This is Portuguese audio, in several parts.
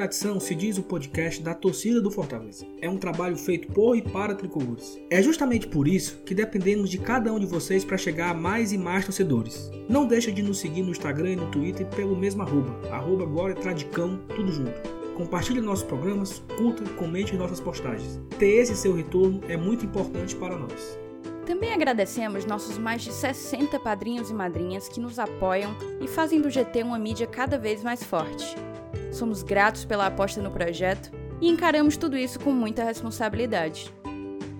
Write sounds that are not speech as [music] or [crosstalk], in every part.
Tradição se diz o podcast da torcida do Fortaleza. É um trabalho feito por e para tricolores. É justamente por isso que dependemos de cada um de vocês para chegar a mais e mais torcedores. Não deixa de nos seguir no Instagram e no Twitter pelo mesmo arroba, arroba Glória Tradicão, tudo junto. Compartilhe nossos programas, curta e comente nossas postagens. Ter esse seu retorno é muito importante para nós. Também agradecemos nossos mais de 60 padrinhos e madrinhas que nos apoiam e fazem do GT uma mídia cada vez mais forte. Somos gratos pela aposta no projeto e encaramos tudo isso com muita responsabilidade.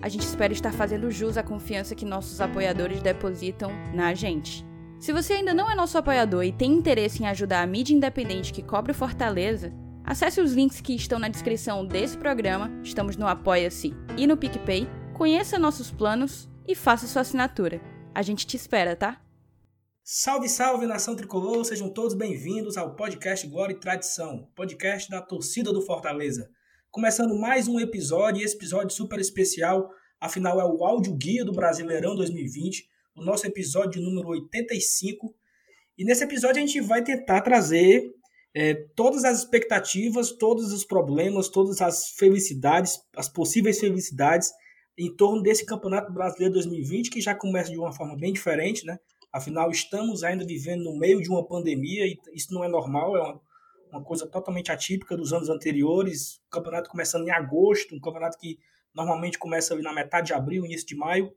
A gente espera estar fazendo jus à confiança que nossos apoiadores depositam na gente. Se você ainda não é nosso apoiador e tem interesse em ajudar a mídia independente que cobre Fortaleza, acesse os links que estão na descrição desse programa, estamos no Apoia-se e no PicPay, conheça nossos planos e faça sua assinatura. A gente te espera, tá? Salve, salve, nação tricolor! Sejam todos bem-vindos ao podcast Glória e Tradição, podcast da torcida do Fortaleza. Começando mais um episódio, esse episódio super especial, afinal é o áudio guia do Brasileirão 2020, o nosso episódio número 85. E nesse episódio a gente vai tentar trazer é, todas as expectativas, todos os problemas, todas as felicidades, as possíveis felicidades em torno desse Campeonato Brasileiro 2020, que já começa de uma forma bem diferente, né? Afinal, estamos ainda vivendo no meio de uma pandemia e isso não é normal, é uma, uma coisa totalmente atípica dos anos anteriores. O campeonato começando em agosto, um campeonato que normalmente começa ali na metade de abril, início de maio.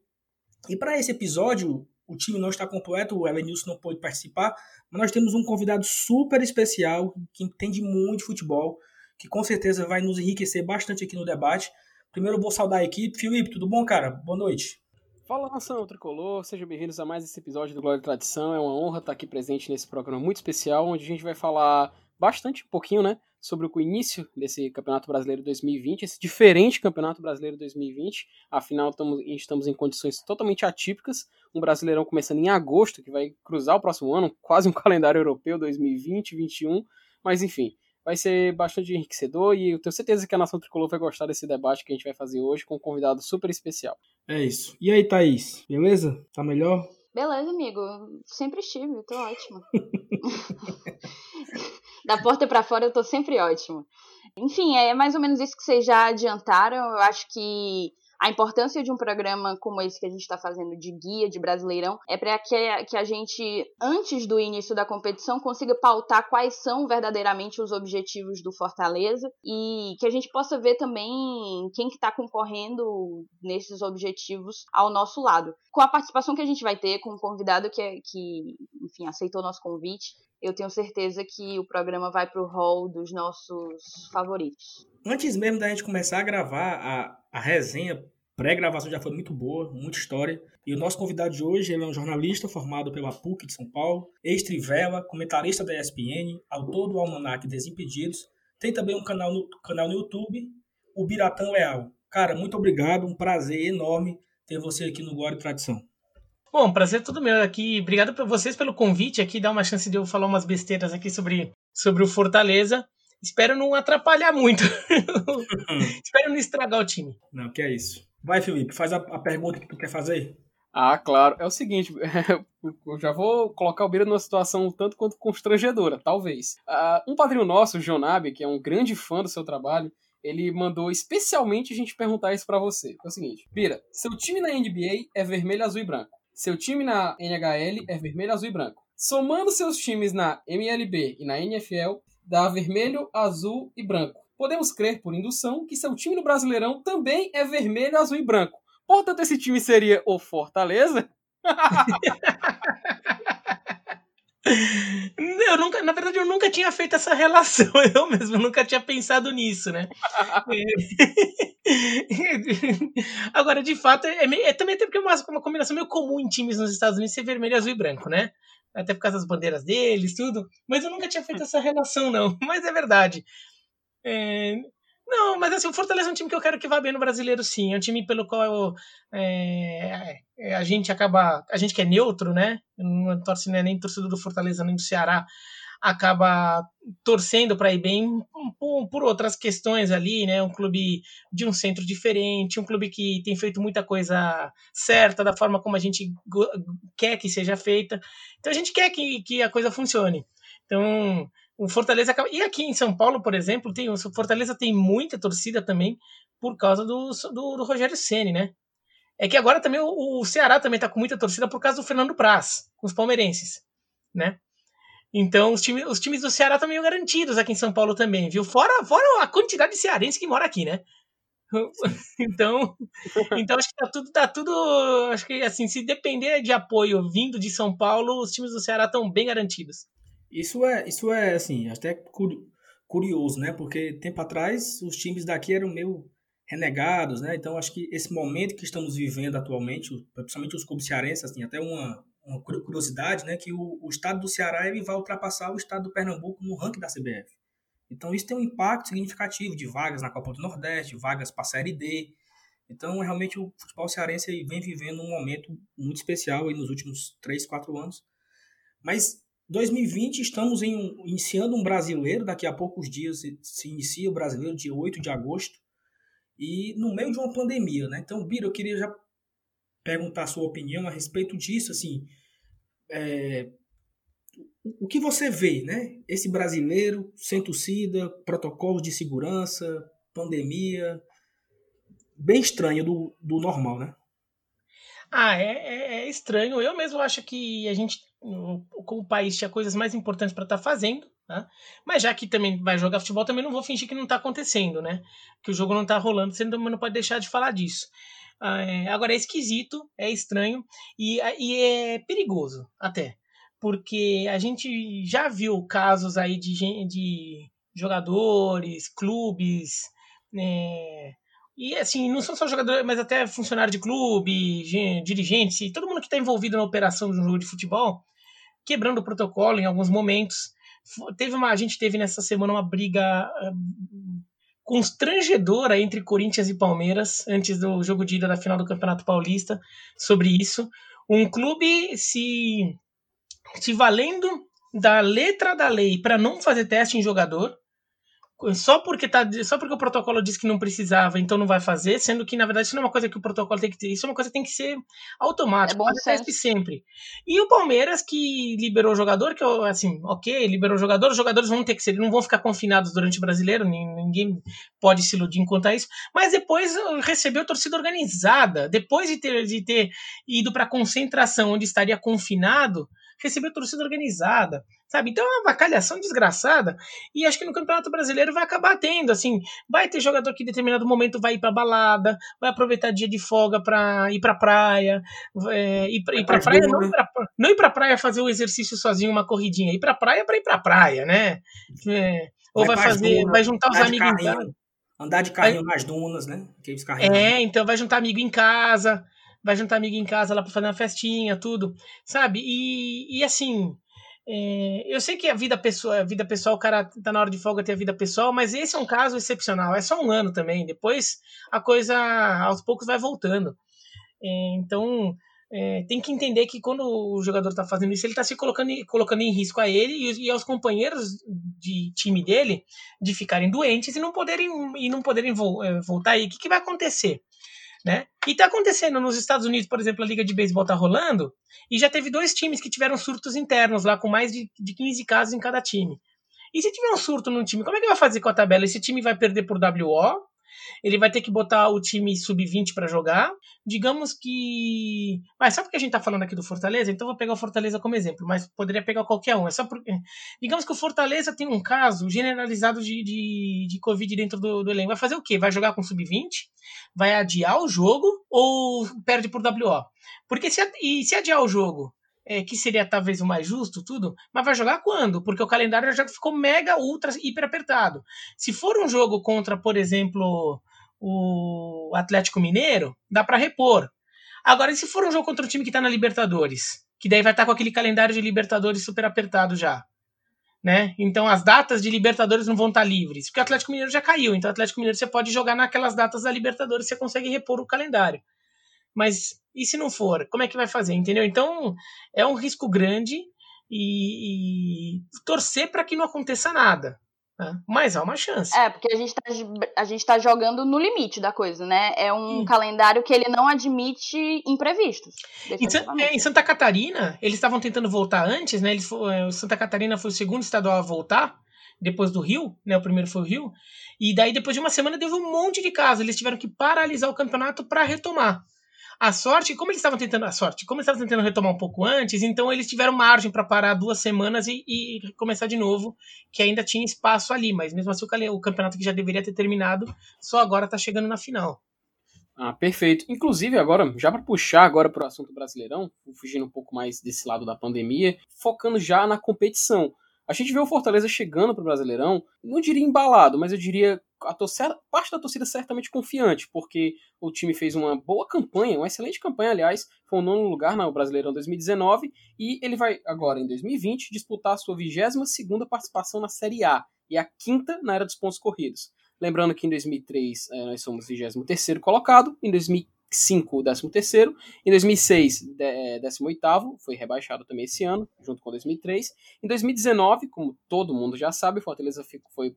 E para esse episódio, o time não está completo, o Elenilson não pôde participar, mas nós temos um convidado super especial que entende muito de futebol, que com certeza vai nos enriquecer bastante aqui no debate. Primeiro eu vou saudar a equipe. Felipe, tudo bom, cara? Boa noite. Fala nação tricolor, sejam bem-vindos a mais esse episódio do Glória e Tradição. É uma honra estar aqui presente nesse programa muito especial, onde a gente vai falar bastante, um pouquinho, né, sobre o início desse Campeonato Brasileiro 2020, esse diferente Campeonato Brasileiro 2020. Afinal, estamos, estamos em condições totalmente atípicas. Um Brasileirão começando em agosto, que vai cruzar o próximo ano, quase um [laughs] calendário europeu 2020-21. Mas enfim, vai ser bastante enriquecedor e eu tenho certeza que a Nação Tricolor vai gostar desse debate que a gente vai fazer hoje com um convidado super especial. É isso. E aí, Thaís? Beleza? Tá melhor? Beleza, amigo. Sempre estive, tô ótima. [laughs] da porta para fora eu tô sempre ótimo. Enfim, é mais ou menos isso que vocês já adiantaram. Eu acho que a importância de um programa como esse que a gente está fazendo de guia de Brasileirão é para que, que a gente, antes do início da competição, consiga pautar quais são verdadeiramente os objetivos do Fortaleza e que a gente possa ver também quem que está concorrendo nesses objetivos ao nosso lado. Com a participação que a gente vai ter com um convidado que, é, que enfim, aceitou o nosso convite, eu tenho certeza que o programa vai para o hall dos nossos favoritos. Antes mesmo da gente começar a gravar a, a resenha, pré-gravação já foi muito boa, muita história. E o nosso convidado de hoje ele é um jornalista formado pela PUC de São Paulo, ex-Trivela, comentarista da ESPN, autor do Almanac Desimpedidos. Tem também um canal no, canal no YouTube, o Biratã Leal. Cara, muito obrigado, um prazer enorme ter você aqui no Glória e Tradição. Bom, prazer todo meu aqui. Obrigado por vocês pelo convite aqui, dar uma chance de eu falar umas besteiras aqui sobre, sobre o Fortaleza. Espero não atrapalhar muito. [laughs] [laughs] Espero não estragar o time. Não, que é isso. Vai, Felipe, faz a, a pergunta que tu quer fazer. Ah, claro. É o seguinte, [laughs] eu já vou colocar o Beira numa situação tanto quanto constrangedora, talvez. Uh, um padrinho nosso, o Jonabe, que é um grande fã do seu trabalho, ele mandou especialmente a gente perguntar isso para você. É o seguinte, Bira, seu time na NBA é vermelho, azul e branco. Seu time na NHL é vermelho, azul e branco. Somando seus times na MLB e na NFL, dá vermelho, azul e branco. Podemos crer, por indução, que seu time no Brasileirão também é vermelho, azul e branco. Portanto, esse time seria o Fortaleza? [laughs] Eu nunca, na verdade, eu nunca tinha feito essa relação. [laughs] Eu mesmo nunca tinha pensado nisso, né? [laughs] Agora, de fato, é, é também tem porque é uma, uma combinação meio comum em times nos Estados Unidos ser vermelho, azul e branco, né? Até por causa das bandeiras deles, tudo. Mas eu nunca tinha feito essa relação, não. Mas é verdade. É, não, mas assim, o Fortaleza é um time que eu quero que vá bem no brasileiro, sim. É um time pelo qual eu, é, é, a gente acaba. A gente que é neutro, né? Não torce né, nem torcedor do Fortaleza nem do Ceará, acaba torcendo para ir bem por, por, outras questões ali, né? Um clube de um centro diferente, um clube que tem feito muita coisa certa, da forma como a gente quer que seja feita. Então a gente quer que, que a coisa funcione. Então, O Fortaleza E aqui em São Paulo, por exemplo, tem o Fortaleza tem muita torcida também por causa do, do, do Rogério Ceni, né? É que agora também o, o Ceará também tá com muita torcida por causa do Fernando Praz, com os palmeirenses, né? Então os, time, os times do Ceará estão meio garantidos aqui em São Paulo também, viu? Fora, fora a quantidade de cearense que mora aqui, né? [laughs] Então, [laughs] então acho que tá tudo, tá tudo. Acho que assim, se depender de apoio vindo de São Paulo, os times do Ceará estão bem garantidos. Isso é, isso é assim, até curioso, né? Porque tempo atrás os times daqui eram meio renegados, né? Então acho que esse momento que estamos vivendo atualmente, principalmente os clubes cearenses, assim, até uma, uma curiosidade, né? Que o, o estado do Ceará ele vai ultrapassar o estado do Pernambuco no ranking da CBF. Então isso tem um impacto significativo de vagas na Copa do Nordeste, vagas para a Série D. Então realmente o futebol cearense vem vivendo um momento muito especial aí nos últimos 3, 4 anos. Mas 2020 estamos um, iniciando um brasileiro, daqui a poucos dias se inicia o brasileiro, dia 8 de agosto, e no meio de uma pandemia, né? Então, Bira, eu queria já perguntar a sua opinião a respeito disso, assim, é, o que você vê, né? Esse brasileiro sem torcida, protocolos de segurança, pandemia, bem estranho do, do normal, né? Ah, é, é, é estranho. Eu mesmo acho que a gente, como país, tinha coisas mais importantes para estar tá fazendo. Né? Mas já que também vai jogar futebol, também não vou fingir que não está acontecendo, né? Que o jogo não está rolando, você não pode deixar de falar disso. Ah, é, agora é esquisito, é estranho e, e é perigoso até porque a gente já viu casos aí de, de jogadores, clubes, né? E assim, não são só jogadores, mas até funcionário de clube, dirigentes, todo mundo que está envolvido na operação de um jogo de futebol, quebrando o protocolo em alguns momentos. Teve uma, a gente teve nessa semana uma briga ah, constrangedora entre Corinthians e Palmeiras antes do jogo de ida da final do Campeonato Paulista sobre isso. Um clube se se valendo da letra da lei para não fazer teste em jogador, só porque tá, só porque o protocolo diz que não precisava, então não vai fazer, sendo que na verdade isso não é uma coisa que o protocolo tem que ter, isso é uma coisa que tem que ser automática, é teste sempre. E o Palmeiras que liberou o jogador, que assim, OK, liberou o jogador, os jogadores vão ter que ser, não vão ficar confinados durante o Brasileiro, ninguém pode se iludir enquanto a isso, mas depois recebeu torcida organizada, depois de ter, de ter ido para concentração onde estaria confinado, recebeu torcida organizada, sabe? Então é uma vacalhação desgraçada. E acho que no Campeonato Brasileiro vai acabar tendo, assim, vai ter jogador que em determinado momento vai ir pra balada, vai aproveitar dia de folga pra ir pra praia, é, ir, pra, ir pra praia, não ir pra, não ir pra praia fazer o exercício sozinho, uma corridinha, ir pra praia pra ir pra praia, né? É, ou vai, vai fazer, vai juntar os amigos em casa. Andar de carrinho vai, nas dunas, né? É, então vai juntar amigo em casa, vai juntar amigo em casa lá para fazer uma festinha, tudo, sabe? E, e assim, é, eu sei que a vida pessoal, a vida pessoal, o cara tá na hora de folga ter a vida pessoal, mas esse é um caso excepcional. É só um ano também. Depois a coisa aos poucos vai voltando. É, então é, tem que entender que quando o jogador está fazendo isso, ele está se colocando, colocando em risco a ele e, e, aos companheiros de time dele de ficarem doentes e não poderem e não poderem vo, é, voltar aí. O que, que vai acontecer? Né? E está acontecendo nos Estados Unidos, por exemplo, a Liga de Beisebol está rolando, e já teve dois times que tiveram surtos internos lá, com mais de, de 15 casos em cada time. E se tiver um surto num time, como é que vai fazer com a tabela? Esse time vai perder por WO, ele vai ter que botar o time sub-20 para jogar. Digamos que. Mas sabe porque a gente tá falando aqui do Fortaleza? Então vou pegar o Fortaleza como exemplo, mas poderia pegar qualquer um. É só porque. Digamos que o Fortaleza tem um caso generalizado de, de, de Covid dentro do, do elenco. Vai fazer o quê? Vai jogar com sub-20? Vai adiar o jogo ou perde por WO? Porque se, e se adiar o jogo é, que seria talvez o mais justo, tudo, mas vai jogar quando? Porque o calendário já ficou mega, ultra, hiper apertado. Se for um jogo contra, por exemplo, o Atlético Mineiro, dá para repor. Agora, e se for um jogo contra um time que tá na Libertadores? Que daí vai estar tá com aquele calendário de Libertadores super apertado já. Né? Então as datas de Libertadores não vão estar tá livres, porque o Atlético Mineiro já caiu, então o Atlético Mineiro você pode jogar naquelas datas da Libertadores, você consegue repor o calendário. Mas e se não for? Como é que vai fazer? Entendeu? Então é um risco grande e, e torcer para que não aconteça nada. Né? Mas há uma chance. É, porque a gente, tá, a gente tá jogando no limite da coisa, né? É um Sim. calendário que ele não admite imprevistos. Em, é, em Santa Catarina, eles estavam tentando voltar antes, né? Eles, é, Santa Catarina foi o segundo estadual a voltar. depois do Rio, né? O primeiro foi o Rio. E daí, depois de uma semana, teve um monte de casos. Eles tiveram que paralisar o campeonato para retomar. A sorte, como eles estavam tentando a sorte, como estavam tentando retomar um pouco antes, então eles tiveram margem para parar duas semanas e, e, começar de novo, que ainda tinha espaço ali, mas mesmo assim o, o campeonato que já deveria ter terminado, só agora está chegando na final. Ah, perfeito. Inclusive, agora, já para puxar agora para o assunto brasileirão, fugindo um pouco mais desse lado da pandemia, focando já na competição. A gente vê o Fortaleza chegando para o Brasileirão, não diria embalado, mas eu diria a torcida, parte da torcida certamente confiante, porque o time fez uma boa campanha, uma excelente campanha, aliás, foi o nono lugar no Brasileirão 2019 e ele vai agora em 2020 disputar a sua 22 segunda participação na Série A e a quinta na era dos pontos corridos. Lembrando que em 2003 é, nós somos 23 colocado, em 2005 13 em 2006 18 foi rebaixado também esse ano, junto com 2003. Em 2019, como todo mundo já sabe, o Fortaleza ficou, foi,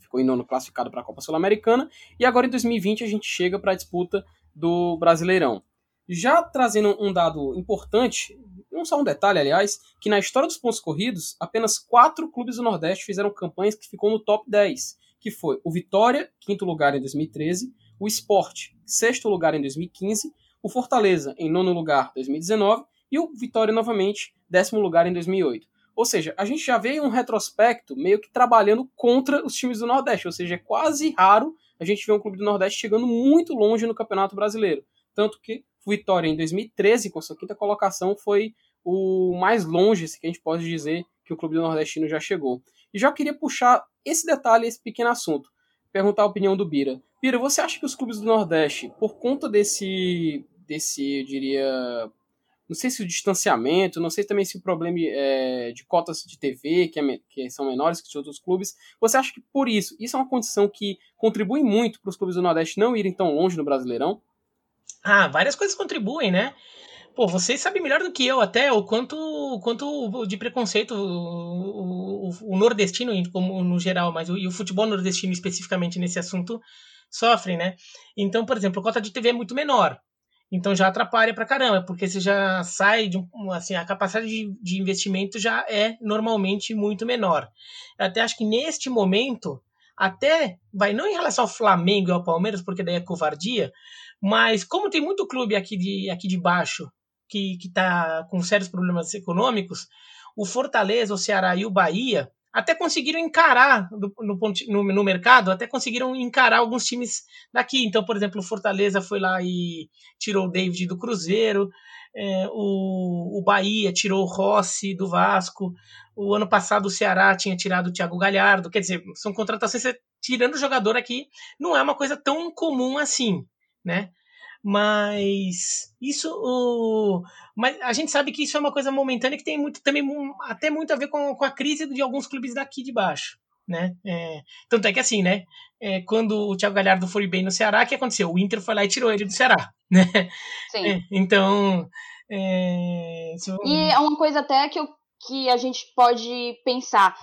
ficou em nono classificado para a Copa Sul-Americana, e agora em 2020 a gente chega para a disputa do Brasileirão. Já trazendo um dado importante, não só um detalhe, aliás, que na história dos pontos corridos, apenas quatro clubes do Nordeste fizeram campanhas que ficou no top 10 que foi o Vitória, quinto lugar em 2013, o Sport, sexto lugar em 2015, o Fortaleza, em nono lugar em 2019, e o Vitória, novamente, décimo lugar em 2008. Ou seja, a gente já veio um retrospecto meio que trabalhando contra os times do Nordeste, ou seja, é quase raro a gente ver um clube do Nordeste chegando muito longe no Campeonato Brasileiro. Tanto que o Vitória, em 2013, com sua quinta colocação, foi o mais longe, se que a gente pode dizer, que o clube do Nordestino já chegou. E já queria puxar esse detalhe, esse pequeno assunto. Perguntar a opinião do Bira. Bira, você acha que os clubes do Nordeste, por conta desse, desse, eu diria, não sei se o distanciamento, não sei também se o problema é, de cotas de TV, que, é, que, são menores que os outros clubes, você acha que por isso, isso é uma condição que contribui muito para os clubes do Nordeste não irem tão longe no Brasileirão? Ah, várias coisas contribuem, né? Pô, vocês sabem melhor do que eu até o quanto, quanto de preconceito o, o, o nordestino, como no geral, mas o, e o futebol nordestino especificamente nesse assunto sofrem, né? Então, por exemplo, a cota de TV é muito menor. Então já atrapalha pra caramba, porque você já sai de assim, a capacidade de, de investimento já é normalmente muito menor. Eu até acho que neste momento, até vai não em relação ao Flamengo e ao Palmeiras, porque daí é covardia, mas como tem muito clube aqui de, aqui de baixo que está com sérios problemas econômicos, o Fortaleza, o Ceará e o Bahia até conseguiram encarar no, no, no, mercado, até conseguiram encarar alguns times daqui. Então, por exemplo, o Fortaleza foi lá e tirou o David do Cruzeiro, é, o, o Bahia tirou o Rossi do Vasco, o ano passado o Ceará tinha tirado o Thiago Galhardo, quer dizer, são contratações tirando o jogador aqui, não é uma coisa tão comum assim, né? Mas isso o mas a gente sabe que isso é uma coisa momentânea que tem muito também até muito a ver com, com a crise de alguns clubes daqui de baixo né? É, tanto é que assim né? É, quando o Thiago Galhardo foi bem no Ceará o que aconteceu? O Inter foi lá e tirou ele do Ceará [laughs] né? Sim. É, então é, isso... e é uma coisa até que eu, que a gente pode pensar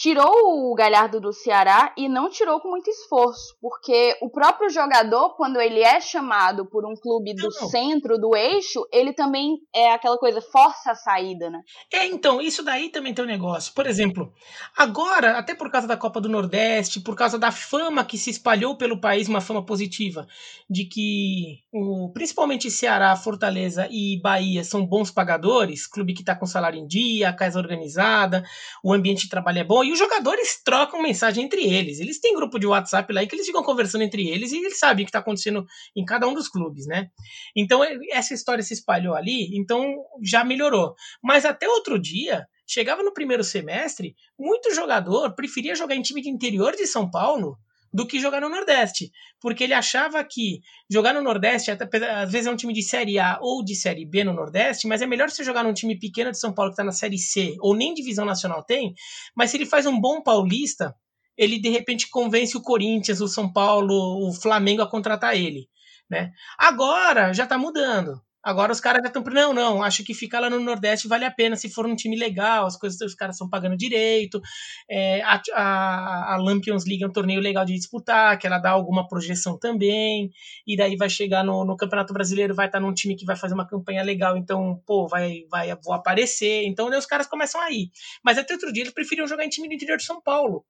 tirou o Galhardo do Ceará e não tirou com muito esforço, porque o próprio jogador, quando ele é chamado por um clube do não. centro, do eixo, ele também é aquela coisa, força a saída, né? É, então, isso daí também tem um negócio. Por exemplo, agora, até por causa da Copa do Nordeste, por causa da fama que se espalhou pelo país, uma fama positiva, de que o, principalmente Ceará, Fortaleza e Bahia são bons pagadores, clube que está com salário em dia, casa organizada, o ambiente de trabalho é bom, e os jogadores trocam mensagem entre eles. Eles têm grupo de WhatsApp lá que eles ficam conversando entre eles e eles sabem o que está acontecendo em cada um dos clubes, né? Então essa história se espalhou ali, então já melhorou. Mas até outro dia, chegava no primeiro semestre, muito jogador preferia jogar em time de interior de São Paulo do que jogar no Nordeste, porque ele achava que jogar no Nordeste, às vezes é um time de Série A ou de Série B no Nordeste, mas é melhor você jogar num time pequeno de São Paulo que está na Série C ou nem divisão nacional tem, mas se ele faz um bom paulista, ele de repente convence o Corinthians, o São Paulo, o Flamengo a contratar ele. Né? Agora já está mudando. Agora os caras já estão. Não, não, acho que ficar lá no Nordeste vale a pena se for um time legal, as coisas os caras estão pagando direito. É, a, a, a Lampions League é um torneio legal de disputar, que ela dá alguma projeção também. E daí vai chegar no, no Campeonato Brasileiro, vai estar num time que vai fazer uma campanha legal, então, pô, vai, vai vou aparecer. Então, os caras começam a ir. Mas até outro dia eles preferiam jogar em time do interior de São Paulo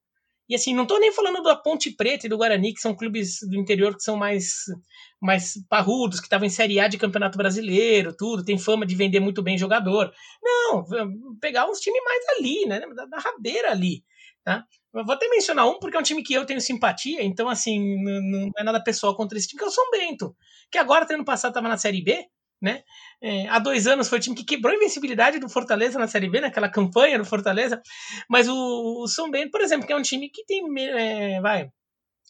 E assim, não estou nem falando da Ponte Preta e do Guarani, que são clubes do interior que são mais, mais parrudos, que estavam em Série A de Campeonato Brasileiro, tudo, tem fama de vender muito bem jogador. Não, pegar uns times mais ali, né? Da, da rabeira ali. Tá? Vou até mencionar um, porque é um time que eu tenho simpatia, então, assim, não, não é nada pessoal contra esse time, que é o São Bento, que agora, ano passado, estava na Série B, né? É, há dois anos foi o time que quebrou a invencibilidade do Fortaleza na Série B, naquela campanha do Fortaleza. Mas o, o São Bento, por exemplo, que é um time que tem, é, vai,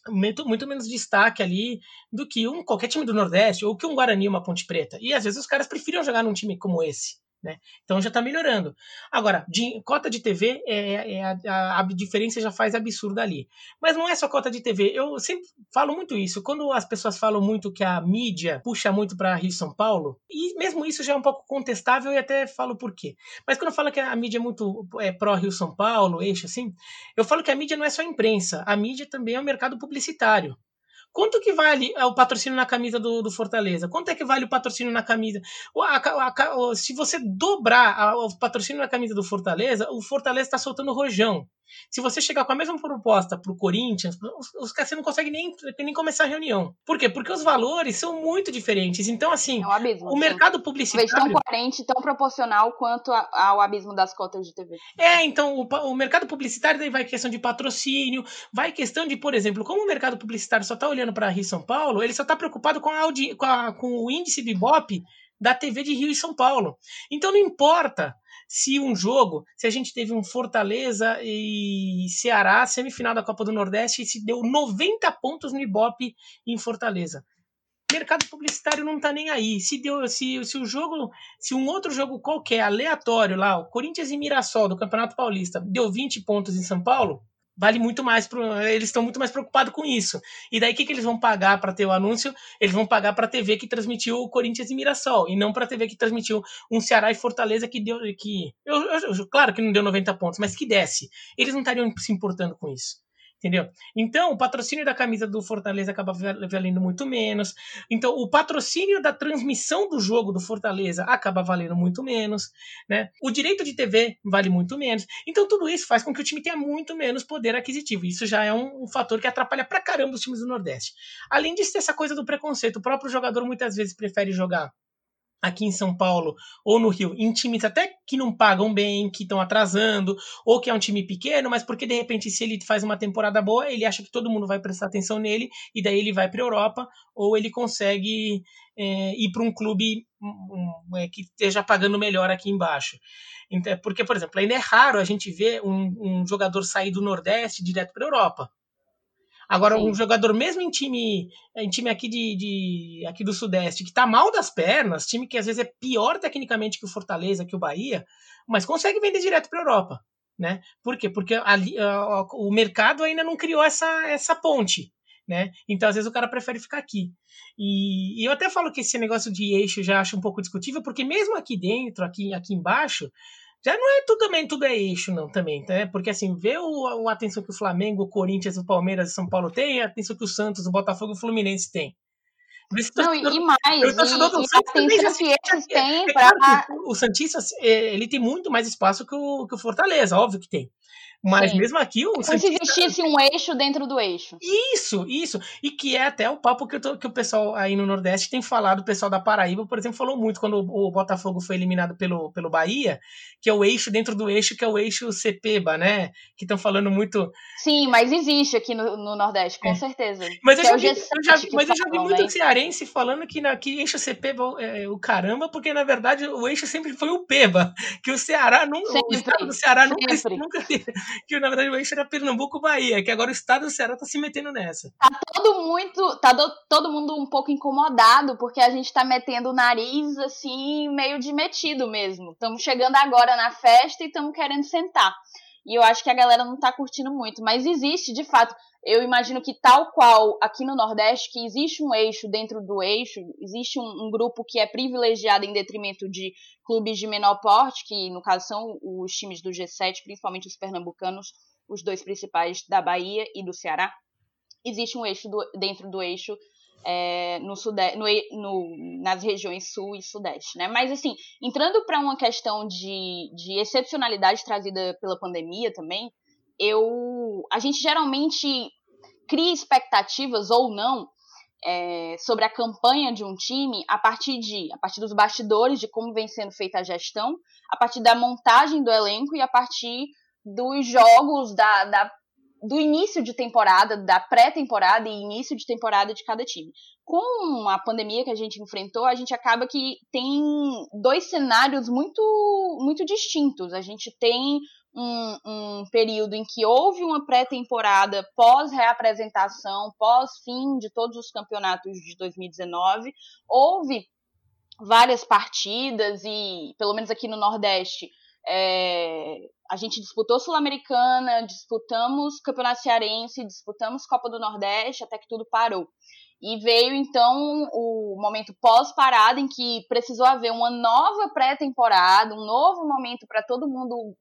muito, muito menos destaque ali do que um qualquer time do Nordeste ou que um Guarani, uma Ponte Preta. E às vezes os caras preferiam jogar num time como esse. Né? Então já está melhorando. Agora, de, cota de TV, é, é a, a, diferença já faz absurda ali. Mas não é só cota de TV. Eu sempre falo muito isso. Quando as pessoas falam muito que a mídia puxa muito para Rio São Paulo, e mesmo isso já é um pouco contestável e até falo por quê. Mas quando fala que a mídia é muito é, pró-Rio São Paulo, eixo assim, eu falo que a mídia não é só a imprensa, a mídia também é o mercado publicitário. Quanto que vale o patrocínio na camisa do, do Fortaleza? Quanto é que vale o patrocínio na camisa? A, a, a, se você dobrar o patrocínio na camisa do Fortaleza, o Fortaleza está soltando rojão. Se você chegar com a mesma proposta para o Corinthians, os, caras não conseguem nem, nem começar a reunião. Por quê? Porque os valores são muito diferentes. Então, assim, é um abismo, o mercado publicitário. Talvez tão coerente, tão proporcional quanto ao abismo das cotas de TV. É, então, o, o mercado publicitário daí vai questão de patrocínio, vai questão de, por exemplo, como o mercado publicitário só está olhando para Rio e São Paulo, ele só está preocupado com, a audi com, a, com o índice do Ibope da TV de Rio e São Paulo. Então não importa se um jogo, se a gente teve um Fortaleza e Ceará, semifinal da Copa do Nordeste, e se deu 90 pontos no Ibope em Fortaleza. Mercado publicitário não tá nem aí. Se deu, se, se o jogo, se um outro jogo qualquer, aleatório lá, o Corinthians e Mirassol do Campeonato Paulista, deu 20 pontos em São Paulo, vale muito mais pro, eles estão muito mais preocupados com isso. E daí o que, que eles vão pagar para ter o anúncio? Eles vão pagar para a TV que transmitiu o Corinthians e Mirassol e não para a TV que transmitiu um Ceará e Fortaleza que deu que eu, eu, claro que não deu 90 pontos, mas que desce. Eles não estariam se importando com isso entendeu? Então, o patrocínio da camisa do Fortaleza acaba valendo muito menos. Então, o patrocínio da transmissão do jogo do Fortaleza acaba valendo muito menos, né? O direito de TV vale muito menos. Então, tudo isso faz com que o time tenha muito menos poder aquisitivo. Isso já é um, um fator que atrapalha pra caramba os times do Nordeste. Além disso, essa coisa do preconceito. O próprio jogador muitas vezes prefere jogar aqui em São Paulo ou no Rio, em times até que não pagam bem, que estão atrasando, ou que é um time pequeno, mas porque de repente se ele faz uma temporada boa, ele acha que todo mundo vai prestar atenção nele e daí ele vai para a Europa ou ele consegue é, ir para um clube um, é, que esteja pagando melhor aqui embaixo. Então, porque, por exemplo, ainda é raro a gente ver um, um jogador sair do Nordeste direto para a Europa. Agora, Sim. um jogador, mesmo em time, em time aqui, de, de, aqui do Sudeste, que tá mal das pernas, time que às vezes é pior tecnicamente que o Fortaleza, que o Bahia, mas consegue vender direto para Europa. Né? Por quê? Porque ali, uh, o mercado ainda não criou essa, essa ponte. Né? Então, às vezes, o cara prefere ficar aqui. E, e, eu até falo que esse negócio de eixo já acho um pouco discutível, porque mesmo aqui dentro, aqui, aqui embaixo, já não é tudo também, tudo é eixo, não, também, né? Porque assim, vê o, a atenção que o Flamengo, o Corinthians, o Palmeiras e São Paulo tem, a atenção que o Santos, o Botafogo e o Fluminense tem. Não, e, e mais, o torcedor do Santos também já se tem é, pra... o Santista, é, ele tem muito mais espaço que o, que o Fortaleza, óbvio que tem. Mas Sim. mesmo aqui o Como Santista... se existisse um eixo dentro do eixo. Isso, isso. E que é até o papo que, tô, que o pessoal aí no Nordeste tem falado, o pessoal da Paraíba, por exemplo, falou muito quando o, o Botafogo foi eliminado pelo, pelo Bahia, que é o eixo dentro do eixo, que é o eixo Cepeba, né? Que estão falando muito. Sim, mas existe aqui no, no Nordeste, com é. certeza. Mas eu já, é vi, eu já, mas eu já vi muito né? cearense falando que, na, que eixo Cepeba é o caramba, porque na verdade o eixo sempre foi o Peba, que o Ceará nunca. O estado do Ceará nunca, nunca teve que na verdade o eixo era Pernambuco-Bahia, que agora o estado do Ceará tá se metendo nessa. Tá todo muito, tá do, todo mundo um pouco incomodado, porque a gente tá metendo o nariz assim, meio de metido mesmo. Estamos chegando agora na festa e estamos querendo sentar. E eu acho que a galera não tá curtindo muito, mas existe, de fato. Eu imagino que tal qual aqui no Nordeste, que existe um eixo dentro do eixo, existe um, um, grupo que é privilegiado em detrimento de clubes de menor porte, que no caso são os times do G7, principalmente os pernambucanos, os dois principais da Bahia e do Ceará. Existe um eixo do, dentro do eixo é, no no, no, nas regiões sul e sudeste, né? Mas assim, entrando para uma questão de, de excepcionalidade trazida pela pandemia também, eu a gente geralmente cria expectativas ou não é, sobre a campanha de um time a partir de a partir dos bastidores de como vem sendo feita a gestão, a partir da montagem do elenco e a partir dos jogos da, da do início de temporada, da pré-temporada e início de temporada de cada time. Com a pandemia que a gente enfrentou, a gente acaba que tem dois cenários muito, muito distintos. A gente tem um, um período em que houve uma pré-temporada pós-reapresentação, pós-fim de todos os campeonatos de 2019. Houve várias partidas e, pelo menos aqui no Nordeste, é, a gente disputou Sul-Americana, disputamos Campeonato Cearense, disputamos Copa do Nordeste, até que tudo parou. E veio então o momento pós-parada, em que precisou haver uma nova pré-temporada, um novo momento para todo mundo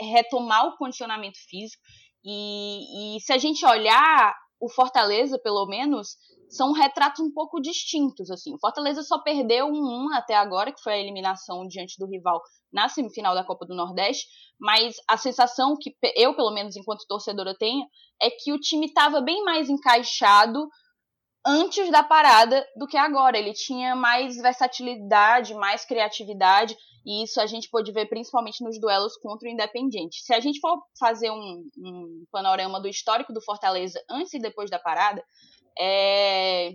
retomar o condicionamento físico. E, e se a gente olhar o Fortaleza, pelo menos, são retratos um pouco distintos. assim. O Fortaleza só perdeu um, um até agora, que foi a eliminação diante do rival na semifinal da Copa do Nordeste, mas a sensação que eu, pelo menos enquanto torcedora, tenho é que o time estava bem mais encaixado antes da parada do que agora. Ele tinha mais versatilidade, mais criatividade, e isso a gente pôde ver principalmente nos duelos contra o Independiente. Se a gente for fazer um, um panorama do histórico do Fortaleza antes e depois da parada, é...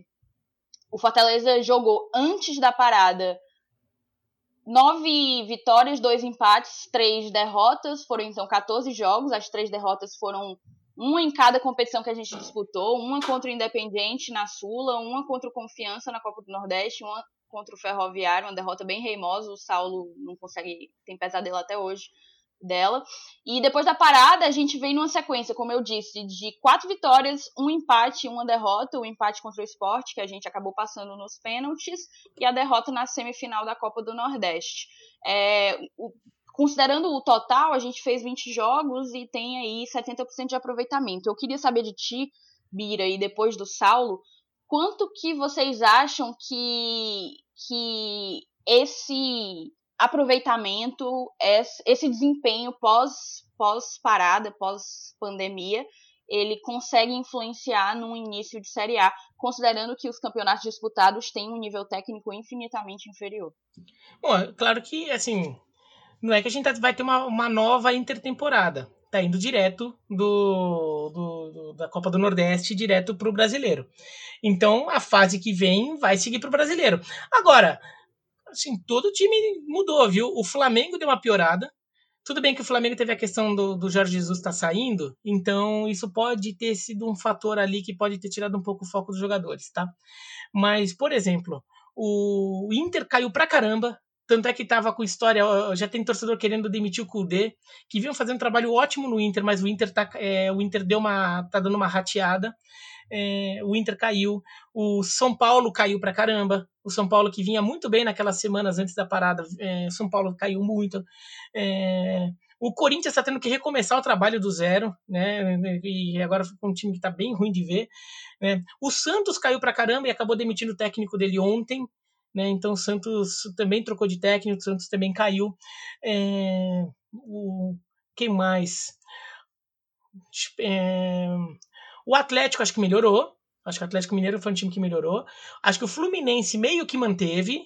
o Fortaleza jogou antes da parada nove vitórias, dois empates, três derrotas. Foram então 14 jogos. As três derrotas foram uma em cada competição que a gente disputou, uma contra o Independiente na Sula, uma contra o Confiança na Copa do Nordeste, uma contra o Ferroviário, uma derrota bem reimosa, o Saulo não consegue, tem pesadelo até hoje dela. E depois da parada, a gente vem numa sequência, como eu disse, de quatro vitórias, um empate uma derrota, o empate contra o Sport, que a gente acabou passando nos pênaltis, e a derrota na semifinal da Copa do Nordeste. É, o, Considerando o total, a gente fez 20 jogos e tem aí 70% de aproveitamento. Eu queria saber de ti, Bira, e depois do Saulo, quanto que vocês acham que, que esse aproveitamento, esse desempenho pós, pós parada, pós pandemia, ele consegue influenciar no início de Série A, considerando que os campeonatos disputados têm um nível técnico infinitamente inferior. Bom, é claro que, assim, não é que a gente tá, vai ter uma, uma nova intertemporada. Tá indo direto do, do, do da Copa do Nordeste direto para o brasileiro. Então a fase que vem vai seguir para o brasileiro. Agora, assim, todo time mudou, viu? O Flamengo deu uma piorada. Tudo bem que o Flamengo teve a questão do, do Jorge Jesus estar tá saindo, então isso pode ter sido um fator ali que pode ter tirado um pouco o foco dos jogadores, tá? Mas, por exemplo, o Inter caiu pra caramba tanto é que tava com história, já tem torcedor querendo demitir o Kudê, que vinham fazendo um trabalho ótimo no Inter, mas o Inter tá, é, o Inter deu uma, tá dando uma rateada. É, o Inter caiu, o São Paulo caiu pra caramba. O São Paulo que vinha muito bem naquelas semanas antes da parada, é, São Paulo caiu muito. É, o Corinthians está tendo que recomeçar o trabalho do zero, né? E agora com um time que está bem ruim de ver. Né? O Santos caiu pra caramba e acabou demitindo o técnico dele ontem né? Então o Santos também trocou de técnico, o Santos também caiu. É, o quem mais? É, o Atlético acho que melhorou. Acho que o Atlético Mineiro foi um time que melhorou. Acho que o Fluminense meio que manteve.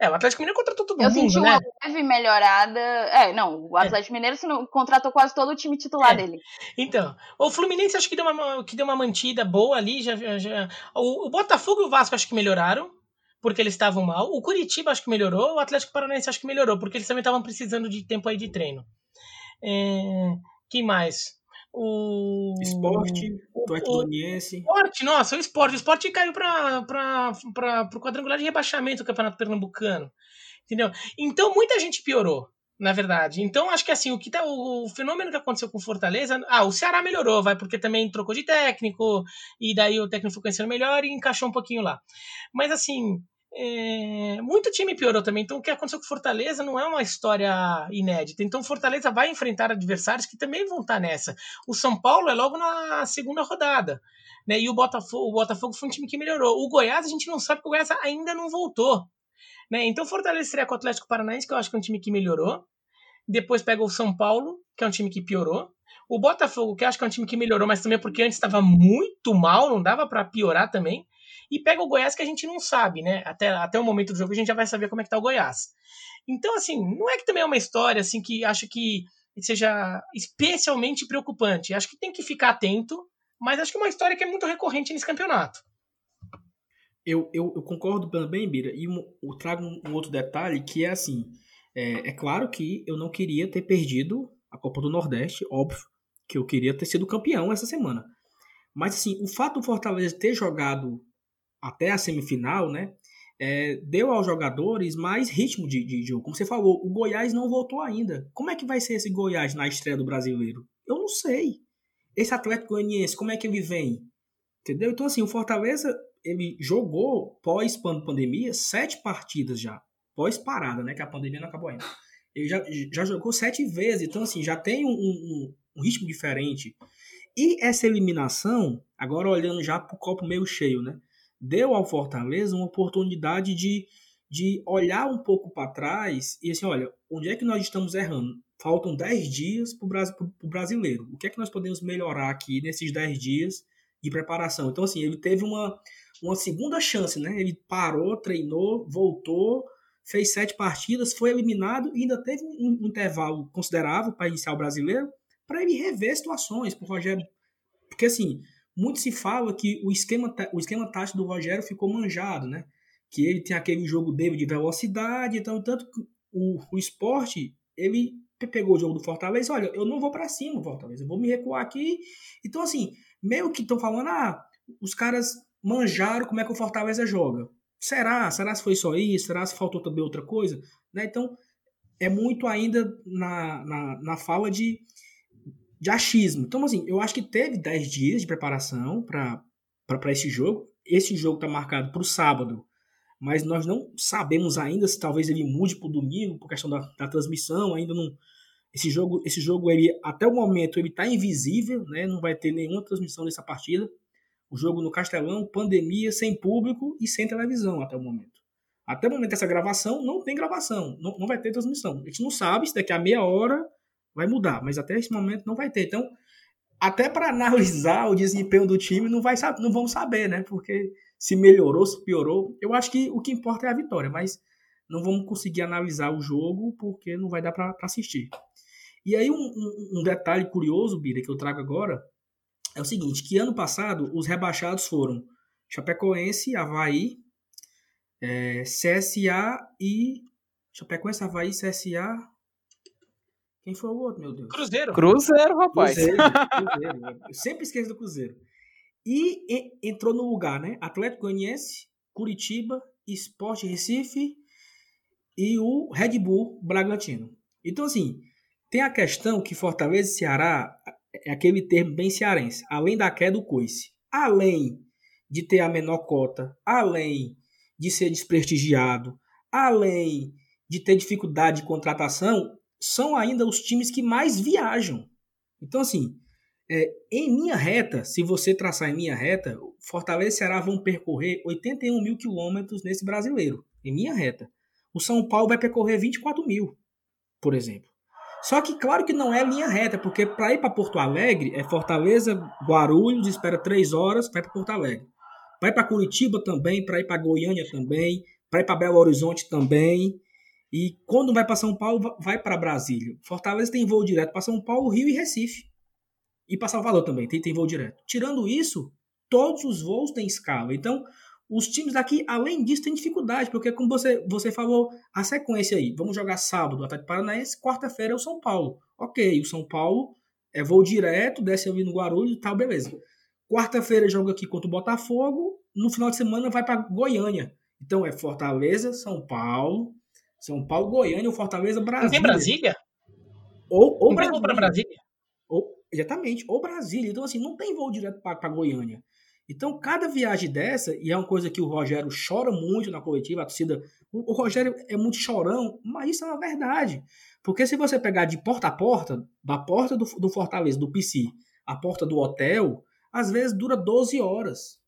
É, o Atlético Mineiro contratou todo eu mundo, né? Eu senti uma leve melhorada. É, não, o é. Atlético é. Mineiro contratou quase todo o time titular é. dele. Então, o Fluminense acho que deu uma, que deu uma mantida boa ali. Já, já, o, o Botafogo e o Vasco acho que melhoraram porque eles estavam mal. O Curitiba acho que melhorou, o Atlético Paranaense acho que melhorou, porque eles também estavam precisando de tempo aí de treino. É, quem mais? O Esporte, o Atlético Esporte, nossa, o Esporte. O Esporte caiu para o quadrangular de rebaixamento do Campeonato Pernambucano. Entendeu? Então muita gente piorou na verdade. Então, acho que assim, o que tá, o, o, fenômeno que aconteceu com Fortaleza, ah, o Ceará melhorou, vai, porque também trocou de técnico, e daí o técnico foi conhecendo melhor e encaixou um pouquinho lá. Mas assim, é, muito time piorou também. Então, o que aconteceu com Fortaleza não é uma história inédita. Então, Fortaleza vai enfrentar adversários que também vão estar nessa. O São Paulo é logo na segunda rodada. Né? E o Botafogo, o Botafogo foi um time que melhorou. O Goiás, a gente não sabe porque o Goiás ainda não voltou. Né? Então, Fortaleza seria com o Atlético Paranaense, que eu acho que é um time que melhorou. Depois pega o São Paulo, que é um time que piorou. O Botafogo, que eu acho que é um time que melhorou, mas também porque antes estava muito mal, não dava para piorar também. E pega o Goiás que a gente não sabe, né? Até, até o momento do jogo a gente já vai saber como é que tá o Goiás. Então, assim, não é que também é uma história assim que acho que seja especialmente preocupante. Acho que tem que ficar atento, mas acho que é uma história que é muito recorrente nesse campeonato. Eu, eu, eu concordo também, Bira, e um, eu trago um, um, outro detalhe que é assim: é, é claro que eu não queria ter perdido a Copa do Nordeste, óbvio, que eu queria ter sido campeão essa semana. Mas assim, o fato do Fortaleza ter jogado até a semifinal, né? É, deu aos jogadores mais ritmo de, de, jogo. Como você falou, o Goiás não voltou ainda. Como é que vai ser esse Goiás na estreia do brasileiro? Eu não sei. Esse Atlético Goianiense, como é que ele vem? Entendeu? Então, assim, o Fortaleza, ele jogou pós-pandemia sete partidas já. Pós-parada, né? Que a pandemia não acabou ainda. Ele já, já jogou sete vezes. Então, assim, já tem um, um, um ritmo diferente. E essa eliminação, agora olhando já para o copo meio cheio, né? Deu ao Fortaleza uma oportunidade de, de olhar um pouco para trás e assim, olha, onde é que nós estamos errando? Faltam 10 dias para o brasileiro. O que é que nós podemos melhorar aqui nesses 10 dias de preparação? Então, assim, ele teve uma, uma segunda chance, né? Ele parou, treinou, voltou, fez sete partidas, foi eliminado e ainda teve um, intervalo considerável para iniciar o brasileiro para ele rever situações para o Rogério. Porque assim, muito se fala que o esquema, o esquema tático do Rogério ficou manjado, né? Que ele tem aquele jogo dele de velocidade, então tanto o, o esporte, ele pegou o jogo do Fortaleza, olha, eu não vou para cima, Fortaleza, eu vou me recuar aqui. Então assim, meio que estão falando, ah, os caras manjaram como é que o Fortaleza joga. Será? Será se foi só isso? Será se faltou também outra coisa? Né? Então, é muito ainda na, na, na fala de, de achismo. Então, assim, eu acho que teve 10 dias de preparação para esse jogo. Esse jogo está marcado para o sábado, mas nós não sabemos ainda se talvez ele mude para o domingo, por questão da, da transmissão. Ainda não. Esse jogo, esse jogo ele, até o momento, ele está invisível, né? não vai ter nenhuma transmissão dessa partida. O jogo no Castelão, pandemia, sem público e sem televisão até o momento. Até o momento dessa gravação, não tem gravação, não, não vai ter transmissão. A gente não sabe se daqui a meia hora vai mudar, mas até esse momento não vai ter. Então, até para analisar o desempenho do time, não, vai, não vamos saber, né? Porque se melhorou, se piorou. Eu acho que o que importa é a vitória, mas não vamos conseguir analisar o jogo porque não vai dar para assistir. E aí, um, um, um, detalhe curioso, Bira, que eu trago agora, é o seguinte: que ano passado os rebaixados foram Chapecoense, Havaí, é, CSA e. Chapecoense, Havaí, CSA, quem foi o outro, meu Deus? Cruzeiro. Cruzeiro, rapaz. Cruzeiro, [laughs] Cruzeiro. Eu sempre esqueço do Cruzeiro. E, e entrou no lugar, né? Atlético Goianiense, Curitiba, Sport Recife e o Red Bull Bragantino. Então, assim, tem a questão que Fortaleza e Ceará é aquele termo bem cearense, além da queda do coice. Além de ter a menor cota, além de ser desprestigiado, além de ter dificuldade de contratação, são ainda os times que mais viajam. Então, assim, é, em linha reta, se você traçar em linha reta, Fortaleza e Ceará vão percorrer 81 mil quilômetros nesse brasileiro, em linha reta. O São Paulo vai percorrer 24 mil, por exemplo. Só que, claro que não é linha reta, porque para ir para Porto Alegre, é Fortaleza, Guarulhos, espera 3 horas, vai para Porto Alegre. Vai para Curitiba também, para ir para Goiânia também, para ir para Belo Horizonte também. E quando vai para São Paulo, vai para Brasília. Fortaleza tem voo direto para São Paulo, Rio e Recife. E para Salvador também, tem, tem voo direto. Tirando isso, todos os voos têm escala. Então, os times daqui, além disso, têm dificuldade, porque como você, você falou, a sequência aí, vamos jogar sábado, Atlético Paranaense, quarta-feira é o São Paulo. Ok, o São Paulo é voo direto, desce ali no Guarulhos e tal, beleza. Quarta-feira joga aqui contra o Botafogo, no final de semana vai para Goiânia. Então é Fortaleza, São Paulo, são Paulo, Goiânia, o Fortaleza, Brasília. Não tem Brasília? Ou, ou Brasília. para Brasília? Ou, exatamente, ou Brasília. Então, assim, não tem voo direto para Goiânia. Então, cada viagem dessa, e é uma coisa que o Rogério chora muito na coletiva, a torcida. O, o Rogério é muito chorão, mas isso é uma verdade. Porque se você pegar de porta a porta, da porta do, do Fortaleza, do PC, a porta do hotel, às vezes dura 12 horas,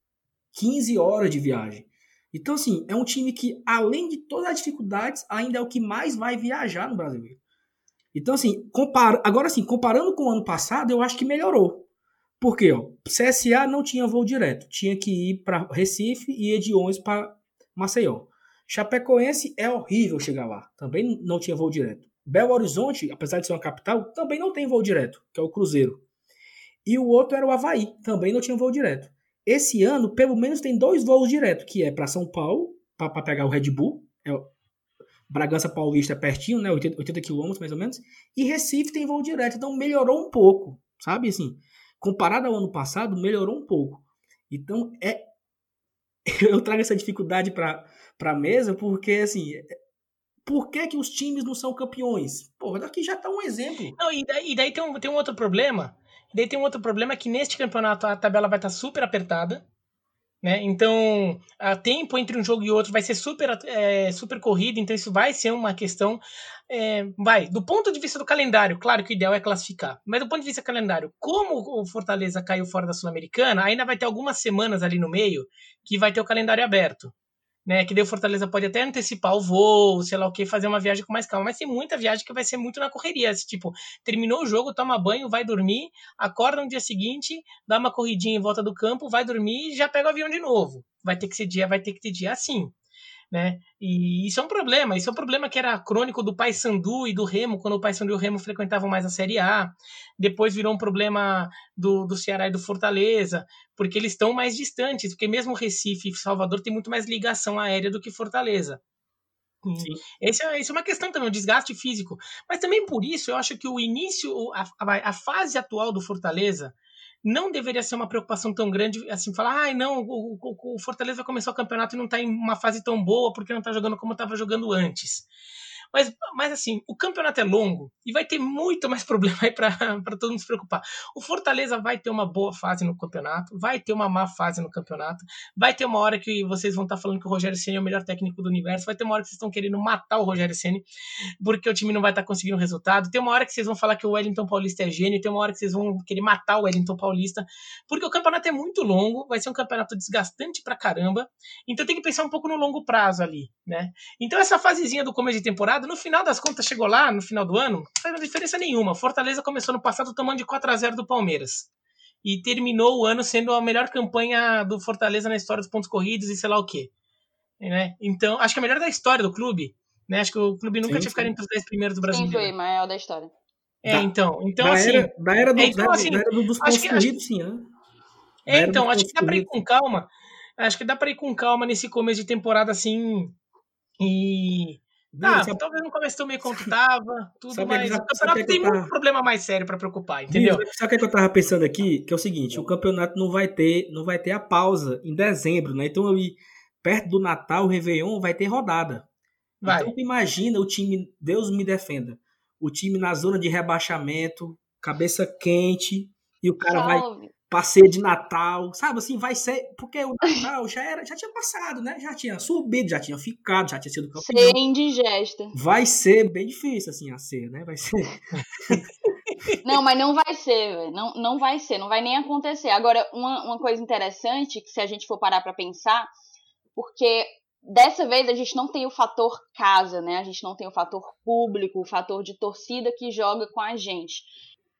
15 horas de viagem. Então, assim, é um time que, além de todas as dificuldades, ainda é o que mais vai viajar no brasileiro. Então, assim, compara... agora assim, comparando com o ano passado, eu acho que melhorou. Por quê? Ó, CSA não tinha voo direto, tinha que ir para Recife e ir de ônibus para Maceió. Chapecoense é horrível chegar lá, também não tinha voo direto. Belo Horizonte, apesar de ser uma capital, também não tem voo direto, que é o Cruzeiro. E o outro era o Havaí, também não tinha voo direto. Esse ano, pelo menos, tem dois voos diretos, que é para São Paulo, para pegar o Red Bull, é Bragança Paulista é pertinho, né? 80, 80 quilômetros mais ou menos. E Recife tem voo direto, então melhorou um pouco, sabe? Assim, comparado ao ano passado, melhorou um pouco. Então, é. [laughs] Eu trago essa dificuldade para a mesa porque, assim. Por que, que os times não são campeões? Pô, daqui já tá um exemplo. Não, e daí, e daí tem, um, tem um outro problema. Daí tem um outro problema que neste campeonato a tabela vai estar tá super apertada. Né? Então, a tempo entre um jogo e outro vai ser super, é, super corrido, então isso vai ser uma questão. É, vai, do ponto de vista do calendário, claro que o ideal é classificar, mas do ponto de vista do calendário, como o Fortaleza caiu fora da Sul-Americana, ainda vai ter algumas semanas ali no meio que vai ter o calendário aberto né? Que o Fortaleza pode até antecipar o voo, sei lá o que, fazer uma viagem com mais calma. Mas tem muita viagem que vai ser muito na correria. Esse, tipo, terminou o jogo, toma banho, vai dormir, acorda no dia seguinte, dá uma corridinha em volta do campo, vai dormir e já pega o avião de novo. Vai ter que ser dia, vai ter que ter dia assim né? E isso é um problema, isso é um problema que era crônico do Paysandu e do Remo, quando o Paysandu e o Remo frequentavam mais a Série A. Depois virou um problema do, do Ceará e do Fortaleza, porque eles estão mais distantes, porque mesmo Recife e Salvador tem muito mais ligação aérea do que Fortaleza. Esse é, esse é uma questão também, o desgaste físico. Mas também por isso, eu acho que o início, a, a, a fase atual do Fortaleza, não deveria ser uma preocupação tão grande, assim, falar, ai, ah, não, o, o, o, Fortaleza começou o campeonato e não está em uma fase tão boa porque não está jogando como estava jogando antes. Mas, mas assim, o campeonato é longo e vai ter muito mais [laughs] problema aí para todo mundo se preocupar. O Fortaleza vai ter uma boa fase no campeonato, vai ter uma má fase no campeonato, vai ter uma hora que vocês vão estar tá falando que o Rogério Ceni é o melhor técnico do universo, vai ter uma hora que vocês estão querendo matar o Rogério Ceni porque o time não vai estar tá conseguindo resultado, tem uma hora que vocês vão falar que o Wellington Paulista é gênio, tem uma hora que vocês vão querer matar o Wellington Paulista, porque o campeonato é muito longo, vai ser um campeonato desgastante pra caramba, então tem que pensar um pouco no longo prazo ali, né? Então essa fasezinha do começo de temporada no final das contas, chegou lá, no final do ano, não faz diferença nenhuma. Fortaleza começou no passado tomando de 4 a 0 do Palmeiras. E terminou o ano sendo a melhor campanha do Fortaleza na história dos pontos corridos e sei lá o quê. Né? Então, acho que é a melhor da história do clube. Né? Acho que o clube nunca sim, tinha ficado entre os 10 primeiros do Brasil. Sim, foi, maior da história. É, da, então, então da assim. Era, da era, do, é, então, assim, da era dos pontos corridos, sim, né? É, então, acho que dá para ir com calma. Acho que dá para ir com calma nesse começo de temporada assim. E ah, sabe... talvez no começo também quanto tava, tudo sabe mais. o campeonato tem tava... muito problema mais sério para preocupar, entendeu? Sabe o que eu tava pensando aqui? Que é o seguinte, o campeonato não vai ter, não vai ter a pausa em dezembro, né? Então ali, perto do Natal, o Réveillon, vai ter rodada. Vai. Então imagina o time, Deus me defenda, o time na zona de rebaixamento, cabeça quente, e o cara Salve. vai passeio de Natal, sabe assim, vai ser, porque o [laughs] Natal já era, já tinha passado, né? Já tinha subido, já tinha ficado, já tinha sido campeão. Ser indigesta. Vai ser bem difícil assim a ser, né? Vai ser. [laughs] não, mas não vai ser, não, não vai ser, não vai nem acontecer. Agora, uma, uma coisa interessante que se a gente for parar para pensar, porque dessa vez a gente não tem o fator casa, né? A gente não tem o fator público, o fator de torcida que joga com a gente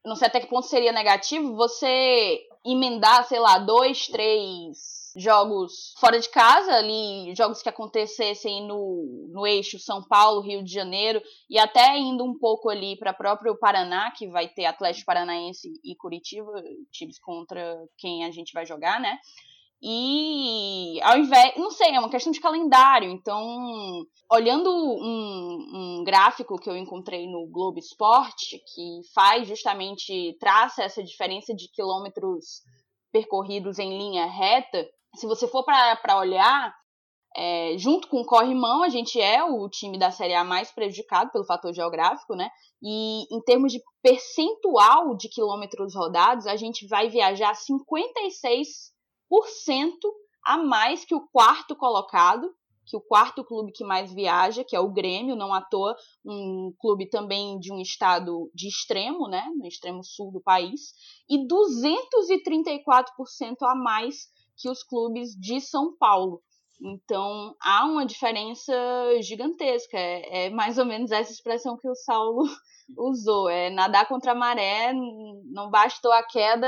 não sei até que ponto seria negativo você emendar, sei lá, dois, três jogos fora de casa, ali, jogos que acontecessem no, no eixo São Paulo, Rio de Janeiro, e até indo um pouco ali para próprio Paraná, que vai ter Atlético Paranaense e Curitiba, times contra quem a gente vai jogar, né? E ao invés, não sei, é uma questão de calendário. Então, olhando um, um, gráfico que eu encontrei no Globo Esporte, que faz justamente, traça essa diferença de quilômetros percorridos em linha reta, se você for para olhar, é, junto com o Corrimão, a gente é o time da Série A mais prejudicado pelo fator geográfico, né? E em termos de percentual de quilômetros rodados, a gente vai viajar 56 a mais que o quarto colocado, que o quarto clube que mais viaja, que é o Grêmio, não à toa, um clube também de um estado de extremo, né, no extremo sul do país, e 234% a mais que os clubes de São Paulo. Então há uma diferença gigantesca. É, é mais ou menos essa expressão que o Saulo [laughs] usou. É nadar contra a maré, não bastou a queda,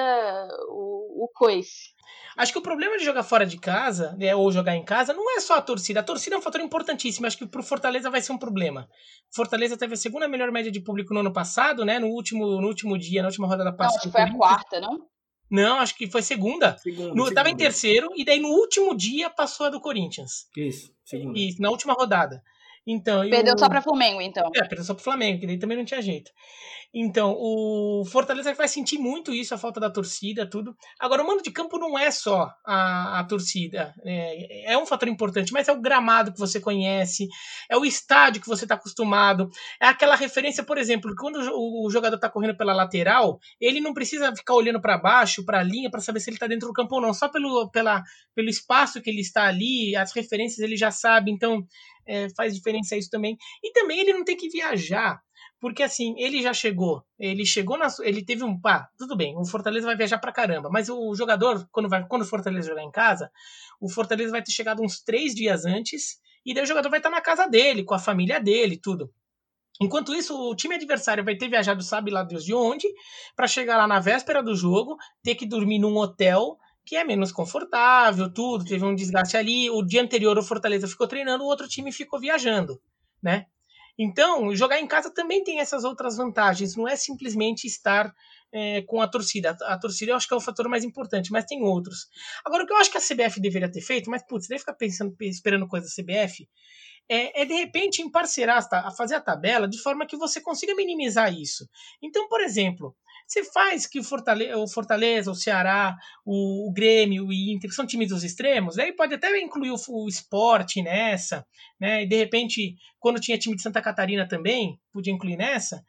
o, o coice. Acho que o problema de jogar fora de casa, né, ou jogar em casa, não é só a torcida. A torcida é um fator importantíssimo. Acho que pro Fortaleza vai ser um problema. Fortaleza teve a segunda melhor média de público no ano passado, né? No último, no último dia, na última rodada passada. Acho que foi a quarta, não? Não, acho que foi segunda. segunda, no, segunda. Tava em terceiro, e daí no último dia passou a do Corinthians. Isso, segunda. Isso, na última rodada. Então, perdeu eu... só para Flamengo, então. É, perdeu só para Flamengo, que daí também não tinha jeito. Então, o Fortaleza vai sentir muito isso, a falta da torcida, tudo. Agora, o mando de campo não é só a, a torcida. É, é, um fator importante, mas é o gramado que você conhece, é o estádio que você está acostumado. É aquela referência, por exemplo, quando o, o jogador está correndo pela lateral, ele não precisa ficar olhando para baixo, para a linha, para saber se ele está dentro do campo ou não. Só pelo, pela, pelo espaço que ele está ali, as referências ele já sabe. Então, é, faz diferença isso também. E também ele não tem que viajar. Porque assim, ele já chegou, ele chegou na. Ele teve um. Pá, tudo bem, o Fortaleza vai viajar pra caramba. Mas o jogador, quando, vai, quando o Fortaleza jogar em casa, o Fortaleza vai ter chegado uns três dias antes. E daí o jogador vai estar na casa dele, com a família dele, tudo. Enquanto isso, o time adversário vai ter viajado, sabe lá Deus de onde, para chegar lá na véspera do jogo, ter que dormir num hotel que é menos confortável, tudo, teve um desgaste ali. O dia anterior o Fortaleza ficou treinando, o outro time ficou viajando, né? Então, jogar em casa também tem essas outras vantagens, não é simplesmente estar é, com a torcida. A, a, torcida eu acho que é o fator mais importante, mas tem outros. Agora, o que eu acho que a CBF deveria ter feito, mas putz, deve ficar pensando, esperando coisa da CBF, é, é, de repente emparcerar, a fazer a tabela de forma que você consiga minimizar isso. Então, por exemplo, você faz que o Fortaleza, o, Fortaleza, o Ceará, o, o Grêmio, o Inter, são times dos extremos, daí pode até incluir o, o esporte nessa, né? E de repente, quando tinha time de Santa Catarina também, podia incluir nessa.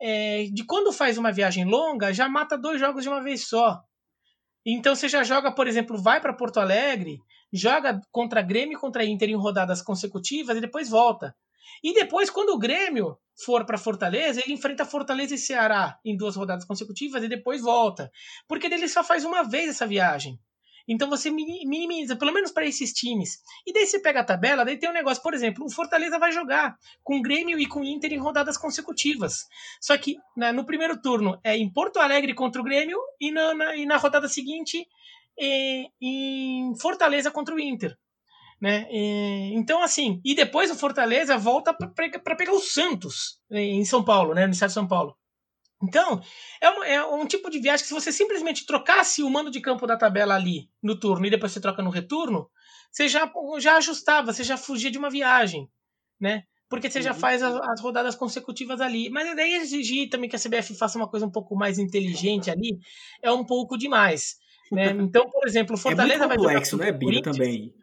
É, de quando faz uma viagem longa, já mata dois jogos de uma vez só. Então você já joga, por exemplo, vai para Porto Alegre, joga contra Grêmio e contra Inter em rodadas consecutivas e depois volta. E depois, quando o Grêmio for para Fortaleza, ele enfrenta Fortaleza e Ceará em duas rodadas consecutivas e depois volta. Porque ele só faz uma vez essa viagem. Então você minimiza, pelo menos para esses times. E daí você pega a tabela, daí tem um negócio, por exemplo, o Fortaleza vai jogar com o Grêmio e com o Inter em rodadas consecutivas. Só que né, no primeiro turno é em Porto Alegre contra o Grêmio e na, na e na rodada seguinte é em Fortaleza contra o Inter. Né? E, então, assim, e depois o Fortaleza volta para pegar o Santos em São Paulo, né? no estado de São Paulo. Então, é um, é um, tipo de viagem que se você simplesmente trocasse o mando de campo da tabela ali no turno e depois você troca no retorno, você já, já ajustava, você já fugia de uma viagem, né? Porque você já faz as, as, rodadas consecutivas ali. Mas daí exigir também que a CBF faça uma coisa um pouco mais inteligente ali é um pouco demais. Né? Então, por exemplo, o Fortaleza é muito complexo, vai jogar né, Bira, também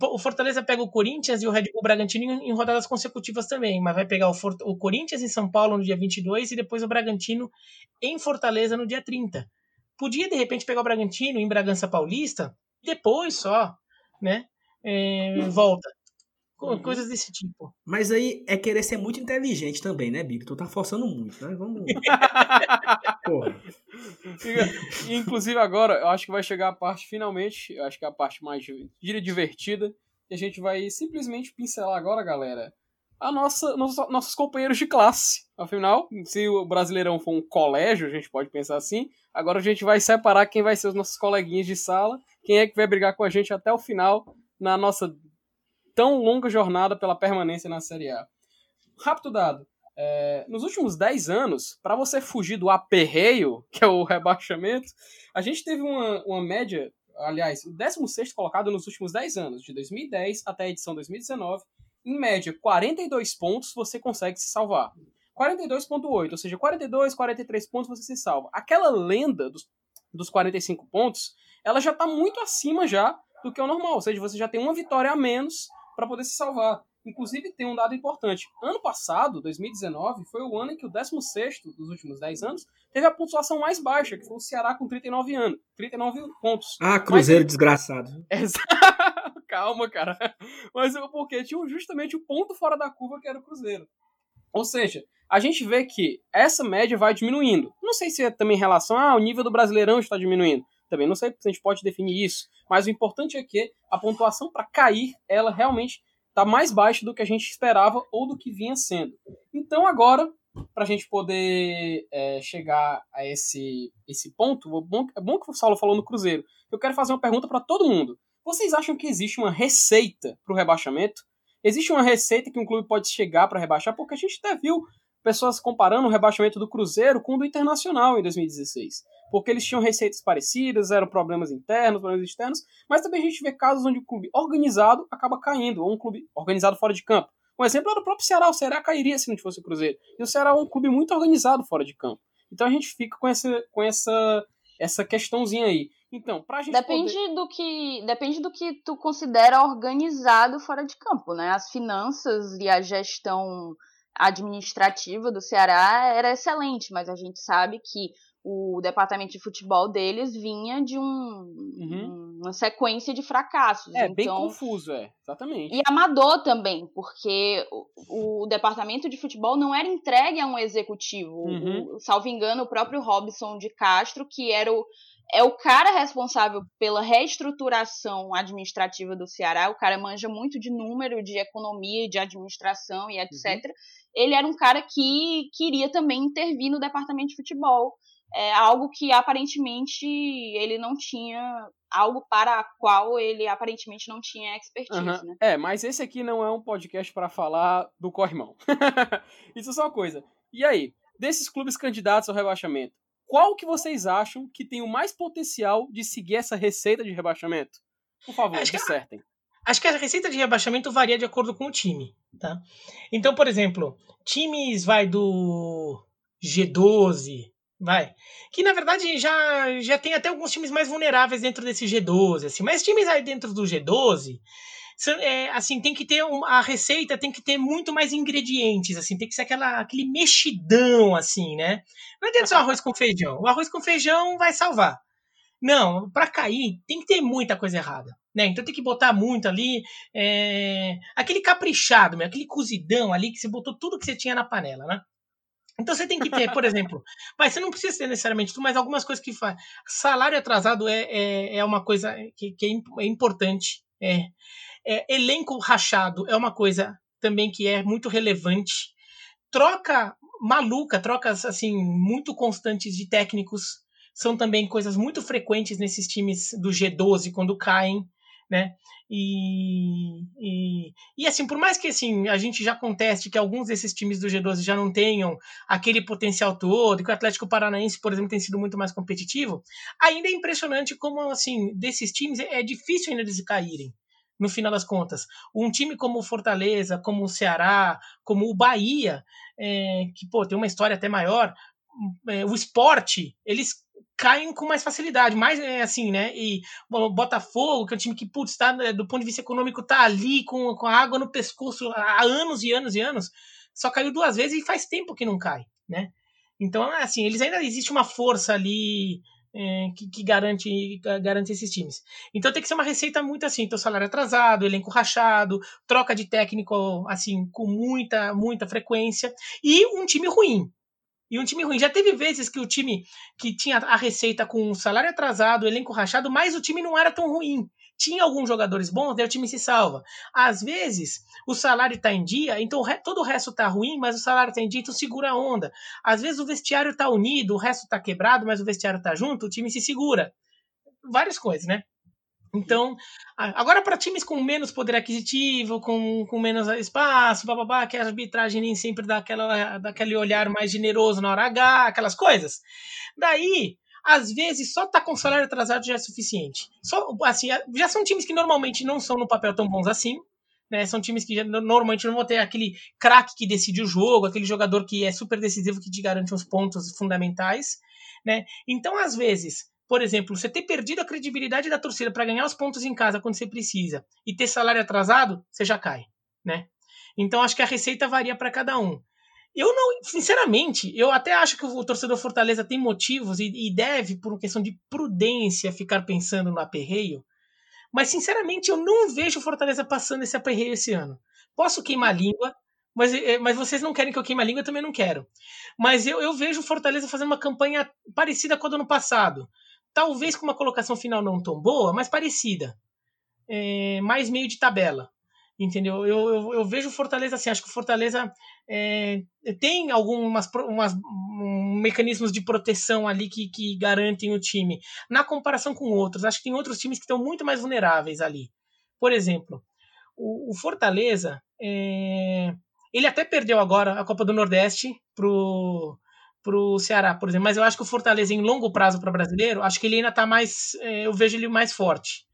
o Fortaleza pega o Corinthians e o Red Bull Bragantino em, rodadas consecutivas também, mas vai pegar o, o Corinthians em São Paulo no dia 22 e depois o Bragantino em Fortaleza no dia 30. Podia, de repente, pegar o Bragantino em Bragança Paulista, depois só, né? É, volta. Uhum. Coisas desse tipo. Mas aí é querer ser muito inteligente também, né, Bico? Tu tá forçando muito, né? Vamos. [laughs] Porra. Inclusive agora, eu acho que vai chegar a parte, finalmente, eu acho que é a parte mais divertida, e a gente vai simplesmente pincelar agora, galera, a nossa, nossos companheiros de classe. Afinal, se o Brasileirão for um colégio, a gente pode pensar assim, agora a gente vai separar quem vai ser os nossos coleguinhas de sala, quem é que vai brigar com a gente até o final na nossa tão longa jornada pela permanência na Série A. Rápido dado. É, nos últimos 10 anos, para você fugir do aperreio, [laughs] que é o rebaixamento, a gente teve uma, uma média, aliás, o 16 colocado nos últimos 10 anos, de 2010 até a edição 2019, em média, 42 pontos você consegue se salvar. 42,8, ou seja, 42, 43 pontos você se salva. Aquela lenda dos, dos 45 pontos, ela já está muito acima já do que o normal, ou seja, você já tem uma vitória a menos para poder se salvar. Inclusive, tem um dado importante. Ano passado, 2019, foi o ano em que o 16 dos últimos 10 anos teve a pontuação mais baixa, que foi o Ceará com 39 anos, 39 pontos. Ah, Cruzeiro Mas... desgraçado. [laughs] Calma, cara. Mas porque tinha justamente o ponto fora da curva que era o Cruzeiro. Ou seja, a gente vê que essa média vai diminuindo. Não sei se é também em relação ao ah, nível do Brasileirão está diminuindo. Também não sei se a gente pode definir isso, mas o importante é que a pontuação para cair, ela realmente está mais baixa do que a gente esperava ou do que vinha sendo. Então agora, para a gente poder é, chegar a esse, esse ponto, é bom que o Saulo falou no Cruzeiro. Eu quero fazer uma pergunta para todo mundo. Vocês acham que existe uma receita para o rebaixamento? Existe uma receita que um clube pode chegar para rebaixar? Porque a gente até viu pessoas comparando o rebaixamento do Cruzeiro com o do Internacional em 2016. Porque eles tinham receitas parecidas, eram problemas internos, problemas externos, mas também a gente vê casos onde o clube organizado acaba caindo, ou um clube organizado fora de campo. Um exemplo era o próprio Ceará, o Ceará cairia se não fosse o Cruzeiro. E o Ceará é um clube muito organizado fora de campo. Então a gente fica com essa, com essa, essa questãozinha aí. Então, pra gente depende poder... do que depende do que tu considera organizado fora de campo, né? As finanças e a gestão administrativa do Ceará era excelente, mas a gente sabe que o departamento de futebol deles vinha de um, uhum. uma sequência de fracassos. É então, bem confuso, é, exatamente. E amador também, porque o, o, departamento de futebol não era entregue a um executivo. Uhum. O, salvo engano, o próprio Robson de Castro, que era o, é o cara responsável pela reestruturação administrativa do Ceará. O cara manja muito de número, de economia, de administração e etc. Uhum. Ele era um cara que queria também intervir no departamento de futebol. É algo que aparentemente ele não tinha, algo para a qual ele aparentemente não tinha expertise, uhum. né? É, mas esse aqui não é um podcast para falar do corrimão. [laughs] Isso é só uma coisa. E aí, desses clubes candidatos ao rebaixamento, qual que vocês acham que tem o mais potencial de seguir essa receita de rebaixamento? Por favor, acho dissertem. Que, acho que a receita de rebaixamento varia de acordo com o time, tá? Então, por exemplo, times vai do G12, vai, que na verdade já, já tem até alguns times mais vulneráveis dentro desse G12, assim, mas times aí dentro do G12 é, assim, tem que ter um, a receita tem que ter muito mais ingredientes, assim, tem que ser aquela, aquele mexidão, assim, né? Não adianta só arroz com feijão. O arroz com feijão vai salvar. Não, para cair tem que ter muita coisa errada, né? Então tem que botar muito ali, é, aquele caprichado, meu, aquele cozidão ali que você botou tudo que você tinha na panela, né? Então você tem que ter, por exemplo, mas você não precisa ter necessariamente tudo, mas algumas coisas que faz. Salário atrasado é, é, é uma coisa que, que é, é importante. É. É, elenco rachado é uma coisa também que é muito relevante. Troca maluca, trocas assim muito constantes de técnicos são também coisas muito frequentes nesses times do G12 quando caem, né? E, e, e, assim, por mais que assim, a gente já conteste que alguns desses times do G12 já não tenham aquele potencial todo, que o Atlético Paranaense, por exemplo, tem sido muito mais competitivo, ainda é impressionante como assim, desses times é difícil ainda eles caírem no final das contas. Um time como o Fortaleza, como o Ceará, como o Bahia, é, que pô, tem uma história até maior, é, o esporte, eles caem com mais facilidade, mais é, assim, né? E o Botafogo, que é um time que, putz, tá, né, do ponto de vista econômico, tá ali com, com a água no pescoço há anos e anos e anos, só caiu duas vezes e faz tempo que não cai, né? Então, assim, eles ainda existe uma força ali é, que, que, garante, garante esses times. Então tem que ser uma receita muito assim, então salário atrasado, elenco rachado, troca de técnico assim com muita muita frequência e um time ruim. E um time ruim. Já teve vezes que o time que tinha a receita com salário atrasado, elenco rachado, mas o time não era tão ruim tinha alguns jogadores bons, daí o time se salva. Às vezes, o salário está em dia, então todo o resto está ruim, mas o salário está em dia, então segura a onda. Às vezes o vestiário está unido, o resto está quebrado, mas o vestiário está junto, o time se segura. Várias coisas, né? Então, agora para times com menos poder aquisitivo, com, com menos espaço, bababá, que a arbitragem nem sempre dá, aquela, dá aquele olhar mais generoso na hora H, aquelas coisas. Daí, às vezes só tá com salário atrasado já é suficiente. Só, assim, já são times que normalmente não são no papel tão bons assim, né? São times que normalmente não vão ter aquele craque que decide o jogo, aquele jogador que é super decisivo que te garante uns pontos fundamentais, né? Então, às vezes, por exemplo, você ter perdido a credibilidade da torcida para ganhar os pontos em casa quando você precisa e ter salário atrasado, você já cai, né? Então acho que a receita varia para cada um. Eu não, sinceramente, eu até acho que o torcedor Fortaleza tem motivos e, e deve, por uma questão de prudência, ficar pensando no aperreio. Mas, sinceramente, eu não vejo o Fortaleza passando esse aperreio esse ano. Posso queimar a língua, mas, eh, mas vocês não querem que eu queime a língua, eu também não quero. Mas eu, eu vejo o Fortaleza fazendo uma campanha parecida com a do ano passado. Talvez com uma colocação final não tão boa, mas parecida. É, mais meio de tabela. Entendeu? Eu, eu, eu, vejo o Fortaleza assim, acho que o Fortaleza é, tem algumas umas, um, mecanismos de proteção ali que, que garantem o time. Na comparação com outros, acho que tem outros times que estão muito mais vulneráveis ali. Por exemplo, o, o Fortaleza, é, ele até perdeu agora a Copa do Nordeste pro, pro Ceará, por exemplo, mas eu acho que o Fortaleza em longo prazo para brasileiro, acho que ele ainda está mais, é, eu vejo ele mais forte.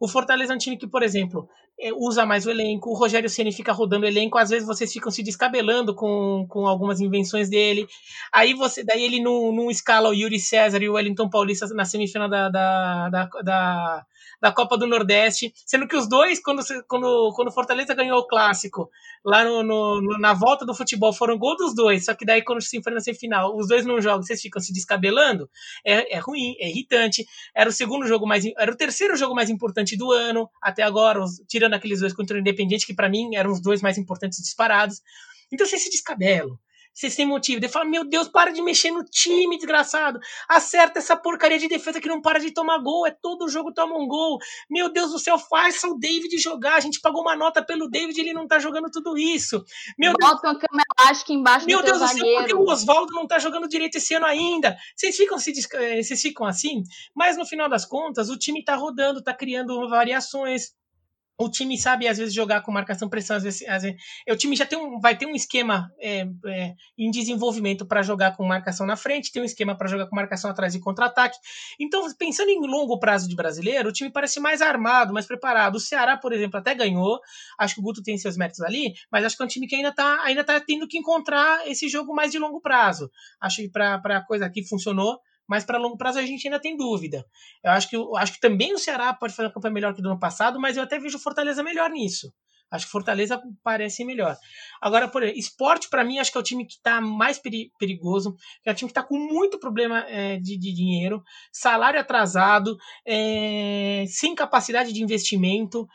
O Fortaleza é um time que, por exemplo, usa mais o elenco, o Rogério Ceni fica rodando o elenco, às vezes vocês ficam se descabelando com, com algumas invenções dele. Aí você, daí ele não, não escala o Yuri César e o Wellington Paulista na semifinal da, da, da, da da Copa do Nordeste, sendo que os dois, quando, quando, quando Fortaleza ganhou o clássico, lá no, no, na volta do futebol, foram gol dos dois, só que daí quando se enfrentam na semifinal, os dois não jogam, vocês ficam se descabelando, é, é ruim, é irritante. Era o segundo jogo mais, era o terceiro jogo mais importante do ano, até agora, os, tirando aqueles dois contra o Independente, que para mim eram os dois mais importantes disparados. Então vocês se descabelam vocês têm motivo. Ele fala, meu Deus, para de mexer no time, desgraçado. Acerta essa porcaria de defesa que não para de tomar gol. É todo jogo toma um gol. Meu Deus do céu, faça o David jogar. A gente pagou uma nota pelo David ele não tá jogando tudo isso. Meu Bota Deus... uma elástica embaixo Meu do Deus do céu, porque o Oswaldo não tá jogando direito esse ano ainda. Vocês ficam, se, eh, vocês ficam assim, mas no final das contas, o time tá rodando, tá criando variações o time sabe às vezes jogar com marcação pressão às vezes, às vezes o time já tem um, vai ter um esquema é, é, em desenvolvimento para jogar com marcação na frente tem um esquema para jogar com marcação atrás e contra-ataque. Então pensando em longo prazo de brasileiro o time parece mais armado mais preparado. O Ceará por exemplo até ganhou acho que o Guto tem seus méritos ali mas acho que é um time que ainda está ainda tá tendo que encontrar esse jogo mais de longo prazo. Acho que para a coisa aqui funcionou mas para longo prazo a gente ainda tem dúvida. Eu acho que, eu acho que também o Ceará pode fazer uma campanha melhor que do ano passado, mas eu até vejo Fortaleza melhor nisso. Acho que Fortaleza parece melhor. Agora, por exemplo, esporte, para mim, acho que é o time que está mais perigoso, é o time que está com muito problema é, de, de, dinheiro, salário atrasado, é, sem capacidade de investimento.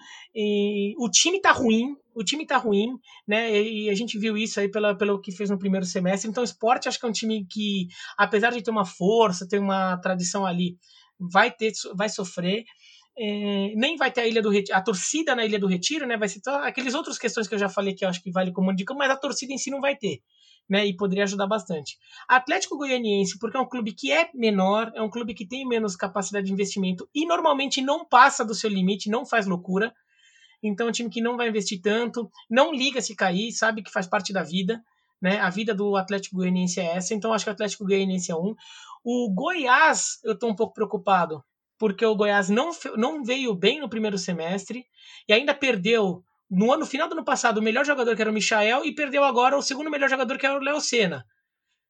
o time está ruim, o time tá ruim, né? E a gente viu isso aí pela, pelo que fez no primeiro semestre. Então, esporte acho que é um time que, apesar de ter uma força, ter uma tradição ali, vai ter, vai sofrer. É, nem vai ter a Ilha do Retiro, a torcida na Ilha do Retiro, né? Vai ser aqueles outras questões que eu já falei que eu acho que vale como dica, mas a torcida em si não vai ter. Né, e poderia ajudar bastante. Atlético Goianiense, porque é um clube que é menor, é um clube que tem menos capacidade de investimento e normalmente não passa do seu limite, não faz loucura. Então é um time que não vai investir tanto, não liga se cair, sabe que faz parte da vida. Né? A vida do Atlético Goianiense é essa, então acho que o Atlético Goianiense é um. O Goiás, eu estou um pouco preocupado, porque o Goiás não, não veio bem no primeiro semestre e ainda perdeu no ano final do ano passado o melhor jogador que era o Michael e perdeu agora o segundo melhor jogador que era o Léo Senna.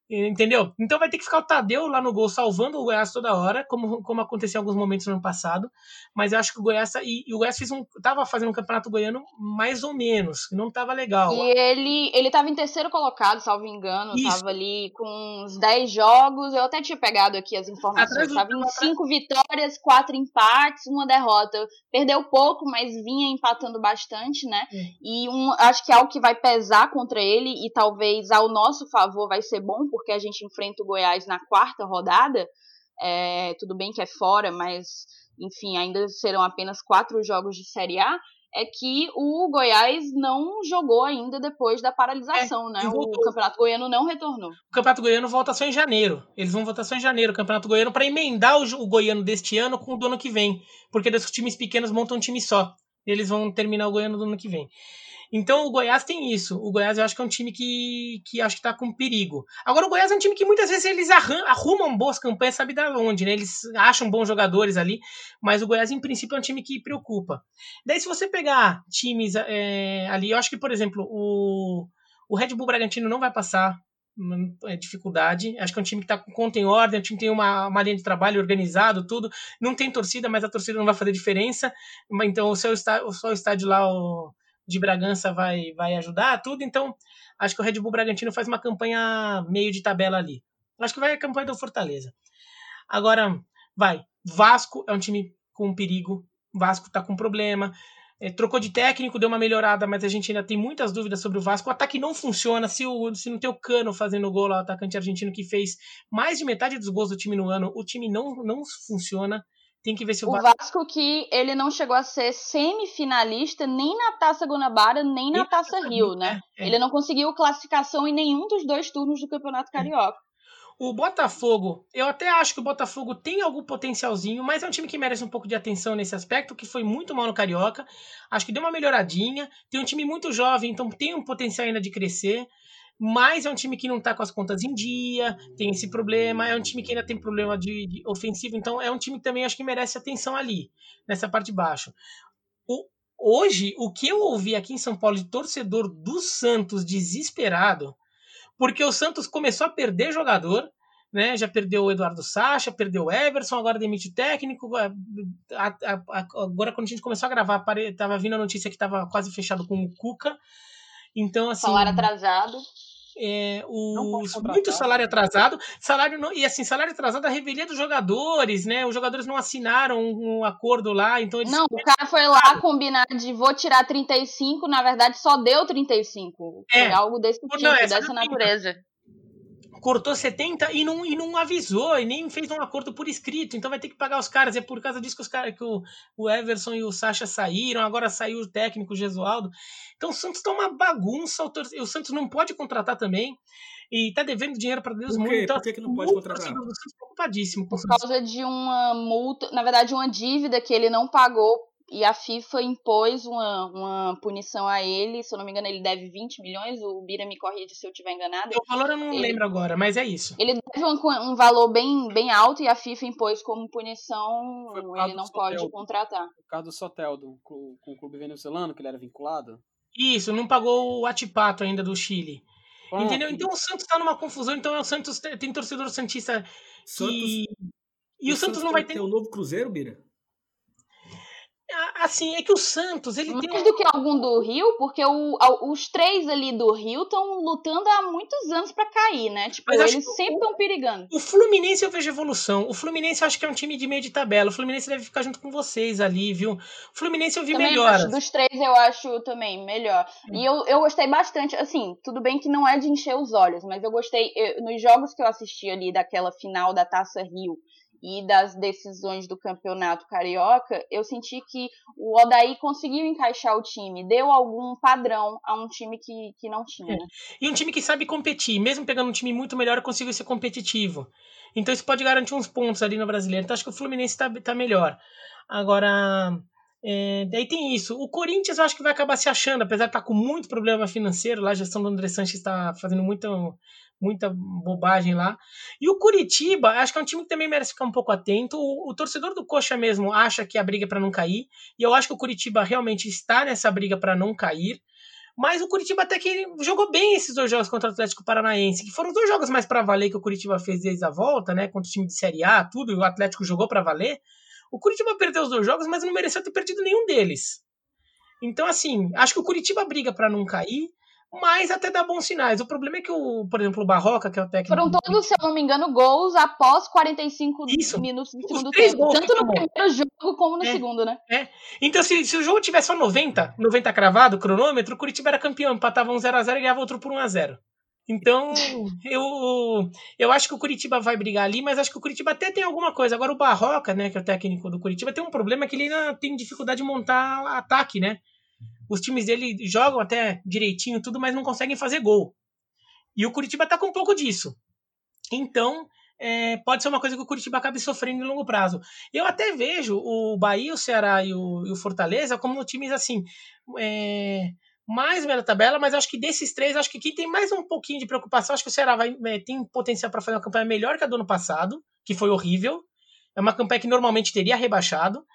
Entendeu? Então vai ter que ficar o Tadeu lá no gol salvando o Goiás toda hora, como, como aconteceu em alguns momentos no ano passado. Mas eu acho que o Goiás. Tá, e, e o Goiás fez um, tava fazendo um campeonato goiano mais ou menos, não tava legal. E ele, ele tava em terceiro colocado, salvo engano. Isso. Tava ali com uns 10 jogos. Eu até tinha pegado aqui as informações. Tava em 5 vitórias, 4 empates, uma derrota. Perdeu pouco, mas vinha empatando bastante, né? É. E um, acho que é algo que vai pesar contra ele e talvez ao nosso favor vai ser bom, porque a gente enfrenta o Goiás na quarta rodada. É, tudo bem que é fora, mas enfim, ainda serão apenas quatro jogos de Série A. É que o Goiás não jogou ainda depois da paralisação, é, né? O Campeonato Goiano não retornou. O Campeonato Goiano volta só em janeiro. Eles vão votar só em janeiro, o Campeonato Goiano, para emendar o, o Goiano deste ano com o do ano que vem. Porque os times pequenos montam um time só. Eles vão terminar o Goiano do ano que vem. Então o Goiás tem isso. O Goiás eu acho que é um time que, que acho que tá com perigo. Agora o Goiás é um time que muitas vezes eles arrumam boas campanhas, sabe da onde, né? Eles acham bons jogadores ali, mas o Goiás em princípio é um time que preocupa. Daí se você pegar times é, ali, eu acho que por exemplo o, o Red Bull Bragantino não vai passar é dificuldade. Acho que é um time que está com conta em ordem, é um time que tem uma, uma linha de trabalho organizado, tudo. Não tem torcida, mas a torcida não vai fazer diferença. Então o seu estádio, o seu estádio lá, o, de Bragança vai, vai ajudar, tudo. Então, acho que o Red Bull Bragantino faz uma campanha meio de tabela ali. Acho que vai a campanha do Fortaleza. Agora, vai. Vasco é um time com perigo. Vasco tá com problema. É, trocou de técnico, deu uma melhorada, mas a gente ainda tem muitas dúvidas sobre o Vasco. O ataque não funciona. Se, o, se não tem o Cano fazendo gol o atacante argentino que fez mais de metade dos gols do time no ano, o time não, não funciona. Tem que ver se o, o Vasco... Vasco que ele não chegou a ser semifinalista nem na Taça Guanabara, nem na Taça Rio, né? É, é. Ele não conseguiu classificação em nenhum dos dois turnos do Campeonato Carioca. O Botafogo, eu até acho que o Botafogo tem algum potencialzinho, mas é um time que merece um pouco de atenção nesse aspecto, que foi muito mal no Carioca. Acho que deu uma melhoradinha. Tem um time muito jovem, então tem um potencial ainda de crescer. Mas é um time que não tá com as contas em dia, tem esse problema. É um time que ainda tem problema de, de ofensivo, então é um time que também acho que merece atenção ali, nessa parte de baixo. O, hoje, o que eu ouvi aqui em São Paulo de torcedor do Santos desesperado porque o Santos começou a perder jogador, né? Já perdeu o Eduardo Sacha, perdeu o Everson, agora demite o técnico. A, a, a, agora, quando a gente começou a gravar, estava vindo a notícia que estava quase fechado com o Cuca. Então, assim. Salário atrasado é, os, muito salário atrasado, salário não, e assim, salário atrasado a revelia dos jogadores, né? Os jogadores não assinaram um, um acordo lá, então eles... Não, o cara foi lá combinar de vou tirar 35, na verdade só deu 35. É. Foi algo desse tipo, não, dessa natureza cortou 70 e não, e não avisou, e nem fez um acordo por escrito, então vai ter que pagar os caras. É por causa disso que os caras que o, o Everson e o Sacha saíram, agora saiu o técnico Gesualdo. Então o Santos tá uma bagunça, o, Santos não pode contratar também. E tá devendo dinheiro para Deus muito. Então, por que, que não pode contratar? preocupadíssimo. Por causa de uma multa, na verdade, uma dívida que ele não pagou e a FIFA impôs uma, uma punição a ele, se eu não me engano, ele deve 20 milhões, o Bira me corrige se eu estiver enganado. O valor eu não ele, lembro agora, mas é isso. Ele deve um, um, valor bem, bem alto e a FIFA impôs como punição, ele não pode contratar. O caso do Sotel, do, com, com o clube venezuelano, que ele era vinculado? Isso, não pagou o Atipato ainda do Chile. Entendeu? Então o Santos tá numa confusão, então o Santos tem torcedor santista que... Santos... E o, o Santos, Santos não vai ter... ter o novo Cruzeiro, Bira? Assim, é que o Santos, ele Mais tem. Mais do que algum do Rio, porque o, os três ali do Rio estão lutando há muitos anos para cair, né? Tipo, eles sempre estão perigando. O Fluminense eu vejo evolução. O Fluminense eu acho que é um time de meio de tabela. O Fluminense deve ficar junto com vocês ali, viu? O Fluminense eu vi também melhor. Dos três eu acho também melhor. E eu, eu gostei bastante, assim, tudo bem que não é de encher os olhos, mas eu gostei. Eu, nos jogos que eu assisti ali daquela final da Taça Rio e das decisões do campeonato carioca, eu senti que o Odaí conseguiu encaixar o time, deu algum padrão a um time que, que não tinha. Né? E um time que sabe competir, mesmo pegando um time muito melhor, conseguiu ser competitivo. Então isso pode garantir uns pontos ali no brasileiro. Então acho que o Fluminense está tá melhor. Agora, é, daí tem isso. O Corinthians eu acho que vai acabar se achando, apesar de estar tá com muito problema financeiro. Lá a gestão do André Sanches está fazendo muito muita bobagem lá. E o Curitiba, acho que é um time que também merece ficar um pouco atento. O, o torcedor do Coxa mesmo acha que a briga é para não cair, e eu acho que o Curitiba realmente está nessa briga para não cair. Mas o Curitiba até que jogou bem esses dois jogos contra o Atlético Paranaense, que foram os dois jogos mais para valer que o Curitiba fez desde a volta, né? Contra o time de Série A, tudo, e o Atlético jogou para valer. O Curitiba perdeu os dois jogos, mas não mereceu ter perdido nenhum deles. Então, assim, acho que o Curitiba briga para não cair mas até dá bons sinais. O problema é que, o, por exemplo, o Barroca, que é o técnico. Foram todos, se eu não me engano, gols após 45 Isso. minutos do segundo tempo. Tanto no primeiro jogo como no é, segundo, né? É. Então, se, se o jogo tivesse só 90, 90 cravado, cronômetro, o Curitiba era campeão, empatava um 0x0 e ganhava outro por 1x0. Então, [laughs] eu, eu acho que o Curitiba vai brigar ali, mas acho que o Curitiba até tem alguma coisa. Agora, o Barroca, né, que é o técnico do Curitiba, tem um problema que ele ainda tem dificuldade de montar ataque, né? os times dele jogam até direitinho tudo, mas não conseguem fazer gol. E o Curitiba tá com um pouco disso. Então, é, pode ser uma coisa que o Curitiba acabe sofrendo em longo prazo. Eu até vejo o Bahia, o Ceará e o, e o Fortaleza como times assim. É, mais meia tabela, mas acho que desses três, acho que quem tem mais um pouquinho de preocupação, acho que o Ceará vai, é, tem potencial para fazer uma campanha melhor que a do ano passado, que foi horrível. É uma campanha que normalmente teria rebaixado.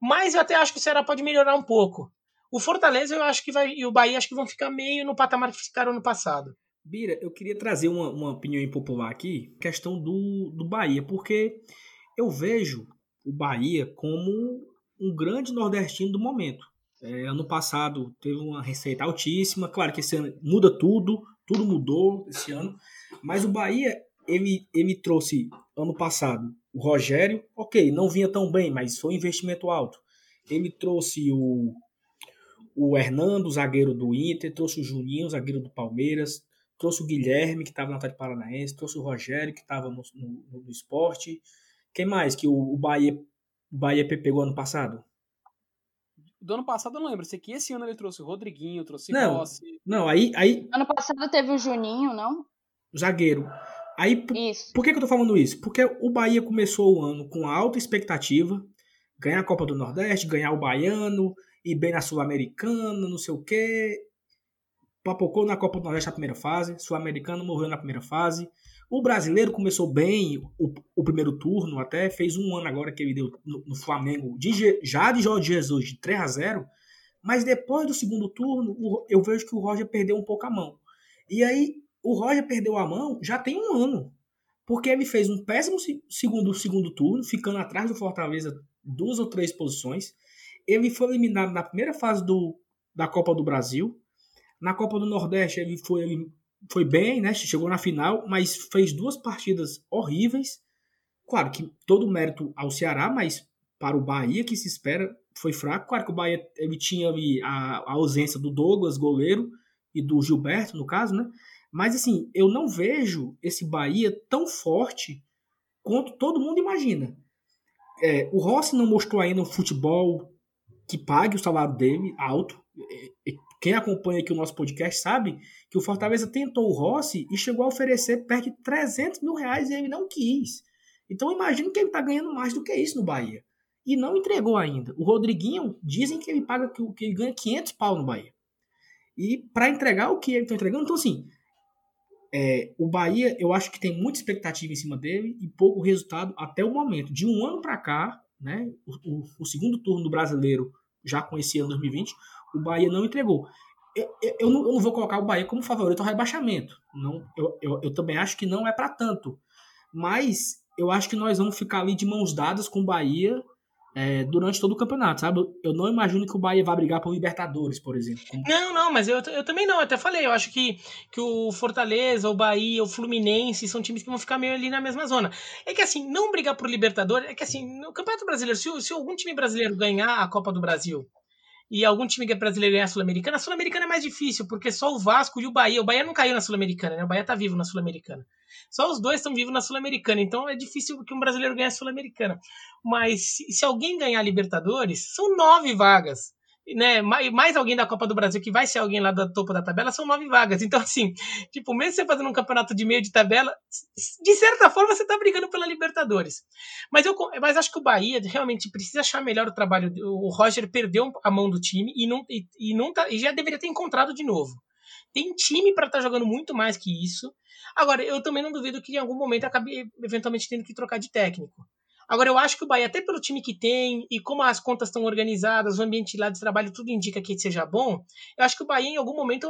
Mas eu até acho que o Ceará pode melhorar um pouco. O Fortaleza eu acho que vai e o Bahia acho que vão ficar meio no patamar que ficaram no passado. Bira, eu queria trazer uma, uma opinião impopular aqui, questão do, do Bahia, porque eu vejo o Bahia como um grande nordestino do momento. É, ano passado teve uma receita altíssima, claro que esse ano muda tudo, tudo mudou esse ano, mas o Bahia ele, ele trouxe ano passado o Rogério, ok, não vinha tão bem, mas foi um investimento alto. Ele trouxe o o Hernando, zagueiro do Inter, trouxe o Juninho, zagueiro do Palmeiras, trouxe o Guilherme, que estava no Atlético Paranaense, trouxe o Rogério, que estava no, no, no, esporte. Quem mais que o, o Bahia, o Bahia pegou ano passado? Do ano passado eu não lembro. Sei que esse ano ele trouxe o Rodriguinho, trouxe não, Rossi. Não, aí, aí. Ano passado teve o Juninho, não? Zagueiro. Aí, isso. por que, que eu tô falando isso? Porque o Bahia começou o ano com alta expectativa, ganhar a Copa do Nordeste, ganhar o Baiano, ir bem na Sul-Americana, não sei o quê. Papocou na Copa do Nordeste na primeira fase, Sul-Americano morreu na primeira fase. O brasileiro começou bem o, o, primeiro turno, até fez um ano agora que ele deu no, no Flamengo, de, já de Jorge Jesus, de 3 a 0 mas depois do segundo turno, o, eu vejo que o Roger perdeu um pouco a mão. E aí, o Roger perdeu a mão já tem um ano, porque ele fez um péssimo segundo, segundo turno, ficando atrás do Fortaleza duas ou três posições. Ele foi eliminado na primeira fase do, da Copa do Brasil. Na Copa do Nordeste, ele foi, foi bem, né? Chegou na final, mas fez duas partidas horríveis. Claro que todo mérito ao Ceará, mas para o Bahia, que se espera, foi fraco. Claro que o Bahia ele tinha ali a, a ausência do Douglas, goleiro, e do Gilberto, no caso, né? Mas assim, eu não vejo esse Bahia tão forte quanto todo mundo imagina. É, o Rossi não mostrou ainda um futebol que pague o salário dele alto. Quem acompanha aqui o nosso podcast sabe que o Fortaleza tentou o Rossi e chegou a oferecer perto de 300 mil reais e ele não quis. Então imagino que ele está ganhando mais do que isso no Bahia. E não entregou ainda. O Rodriguinho, dizem que ele paga que ele ganha 500 pau no Bahia. E para entregar o que ele está entregando, então assim, é, o Bahia, eu acho que tem muita expectativa em cima dele e pouco resultado até o momento. De um ano para cá, né, o, o, o, segundo turno do brasileiro, já esse ano 2020, o Bahia não entregou. Eu, eu, não, eu, não, vou colocar o Bahia como favorito ao rebaixamento. Não, eu, eu, eu também acho que não é para tanto. Mas eu acho que nós vamos ficar ali de mãos dadas com o Bahia é, durante todo o campeonato, sabe? Eu não imagino que o Bahia vá brigar por Libertadores, por exemplo. Não, não, mas eu, eu também não, eu até falei, eu acho que, que o Fortaleza, o Bahia, o Fluminense são times que vão ficar meio ali na mesma zona. É que assim, não brigar por Libertadores, é que assim, no Campeonato Brasileiro, se, se algum time brasileiro ganhar a Copa do Brasil e algum time que é brasileiro ganhar a Sul-Americana, a Sul-Americana é mais difícil, porque só o Vasco e o Bahia, o Bahia não caiu na Sul-Americana, né? O Bahia tá vivo na Sul-Americana. Só os dois estão vivos na Sul-Americana, então é difícil que um brasileiro ganhe a Sul-Americana. Mas se, alguém ganhar a Libertadores, são nove vagas. Né, mais alguém da Copa do Brasil que vai ser alguém lá do topo da tabela, são nove vagas. Então, assim, tipo, mesmo você fazendo um campeonato de meio de tabela, de certa forma você tá brigando pela Libertadores. Mas eu mas acho que o Bahia realmente precisa achar melhor o trabalho. O Roger perdeu a mão do time e, não, e, e, não tá, e já deveria ter encontrado de novo. Tem time para estar tá jogando muito mais que isso. Agora, eu também não duvido que em algum momento acabe eventualmente tendo que trocar de técnico. Agora, eu acho que o Bahia, até pelo time que tem e como as contas estão organizadas, o ambiente lá de trabalho, tudo indica que seja bom. Eu acho que o Bahia, em algum momento,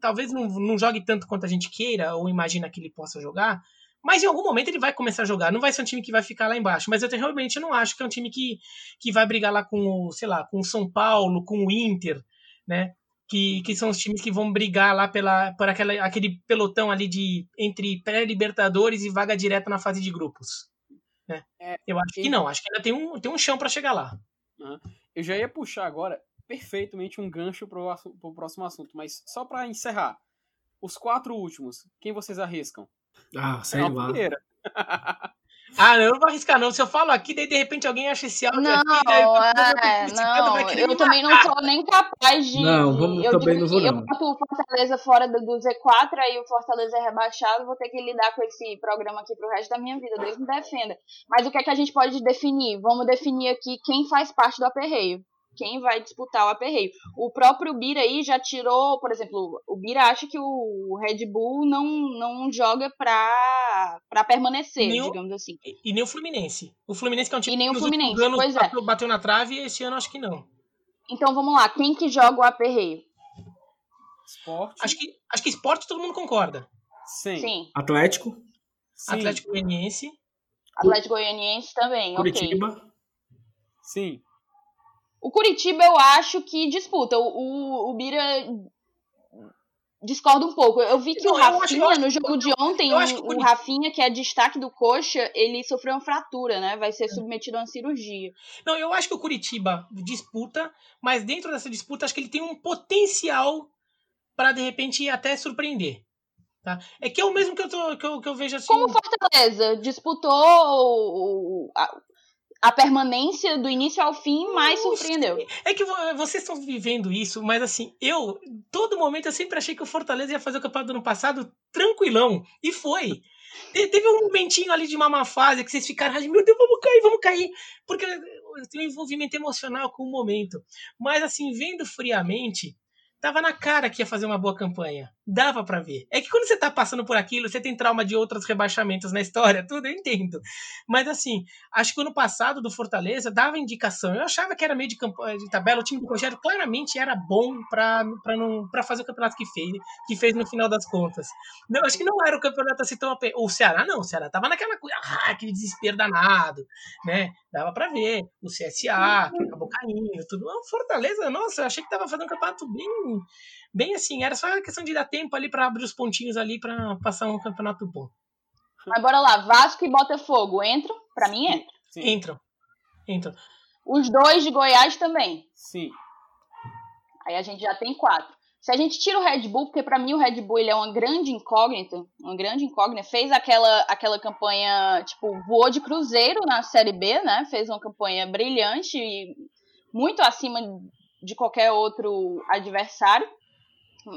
talvez não, não jogue tanto quanto a gente queira ou imagina que ele possa jogar, mas em algum momento ele vai começar a jogar. Não vai ser um time que vai ficar lá embaixo. Mas eu realmente não acho que é um time que, que vai brigar lá com o, sei lá, com o São Paulo, com o Inter, né? que, que são os times que vão brigar lá pela, por aquela, aquele pelotão ali de entre pré-libertadores e vaga direta na fase de grupos. Né? É, eu acho que não, acho que ainda tem um, tem um chão para chegar lá. Eu já ia puxar agora perfeitamente um gancho para o próximo assunto, mas só para encerrar, os quatro últimos, quem vocês arriscam? Ah, sei lá. [laughs] Ah, eu não vou arriscar, não. Se eu falo aqui, daí de repente alguém acha esse áudio não, aqui, daí é, não, eu também não sou nem capaz de. Não, vamos, eu também não vou, não. Eu boto o Fortaleza fora do, do Z4, aí o Fortaleza é rebaixado, vou ter que lidar com esse programa aqui pro resto da minha vida. Deus me defenda. Mas o que é que a gente pode definir? Vamos definir aqui quem faz parte do aperreio quem vai disputar o aperreio. O próprio Bira aí já tirou, por exemplo, o Bira acha que o Red Bull não, não joga pra, pra permanecer, nem digamos assim. E, e, nem o Fluminense. O Fluminense que é um time e nem o Fluminense, pois é. bateu, bateu na trave e esse ano acho que não. Então vamos lá, quem que joga o aperreio? Esporte. Acho que, acho que esporte todo mundo concorda. Sim. Sim. Atlético. Sim. Atlético Goianiense. Atlético Goianiense também, Curitiba. ok. Sim. O Curitiba eu acho que disputa. O, o, o Bira discordo um pouco. Eu vi que Não, o Rafinha, acho- no jogo de ontem, o o, Rafinha, que é destaque do coxa, ele sofreu uma fratura, né? Vai ser submetido a uma cirurgia. Não, eu acho que o Curitiba disputa, mas dentro dessa disputa acho que ele tem um potencial para de repente até surpreender. Tá? É que é o mesmo que eu, tô, que eu, que eu vejo assim. Como o Fortaleza disputou o- a, a permanência do início ao fim, Não surpreendeu. É que vo- vocês estão vivendo isso, mas assim, eu, todo momento, eu sempre achei que o Fortaleza ia fazer o campeonato do ano passado tranquilão. E foi. Te- Teve um momentinho ali de uma fase que vocês ficaram, "Ai, meu Deus, vamos cair, vamos cair. Porque eu tenho um envolvimento emocional com o momento. Mas assim, vendo friamente, tava na cara que ia fazer uma boa campanha. Dava pra ver. É que quando você tá passando por aquilo, você tem trauma de outros rebaixamentos na história, [laughs] tudo eu entendo. Mas assim, acho que ano passado do Fortaleza dava indicação. Eu achava que era meio de, campanha, de tabela. O time do Rogério claramente era bom pra, não, pra fazer o campeonato que fez, que fez no final das contas. Não, acho que não era o campeonato assim tão. O Ceará não, o Ceará tava naquela coisa, ah, aquele desespero danado, né? Dava pra ver. O CSA, que acabou caindo, tudo. O Fortaleza, nossa, eu achei que tava fazendo um campeonato bem. Bem assim, era só questão de dar tempo ali pra abrir os pontinhos ali pra passar um campeonato bom. Mas bora lá, Vasco e Botafogo entram? Pra mim entra. Sim. Entram. Entram. Os dois de Goiás também. Sim. Aí a gente já tem quatro. Se a gente tira o Red Bull, porque pra mim o Red Bull ele é uma grande incógnita, uma grande incógnita, fez aquela, aquela campanha, tipo, voou de cruzeiro na Série B, né? Fez uma campanha brilhante e muito acima de qualquer outro adversário.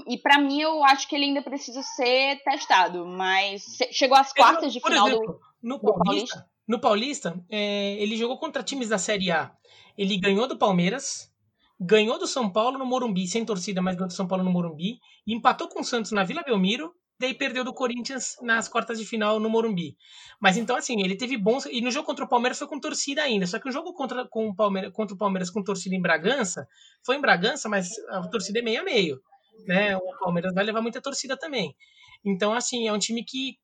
E pra mim eu acho que ele ainda precisa ser testado, mas chegou às quartas de final do exemplo, no do Paulista, Paulista? no Paulista é, ele jogou contra times da Série A. Ele ganhou do Palmeiras, ganhou do São Paulo no Morumbi, sem torcida, mas ganhou do São Paulo no Morumbi, e empatou com o Santos na Vila Belmiro, daí perdeu do Corinthians nas quartas de final no Morumbi. Mas então, assim, ele teve bons. E no jogo contra o Palmeiras foi com torcida ainda. Só que o jogo contra, com o Palmeiras, contra o Palmeiras com torcida em Bragança foi em Bragança, mas a torcida é meio a meio. Né? O Palmeiras vai levar muita torcida também. Então, assim, é um time que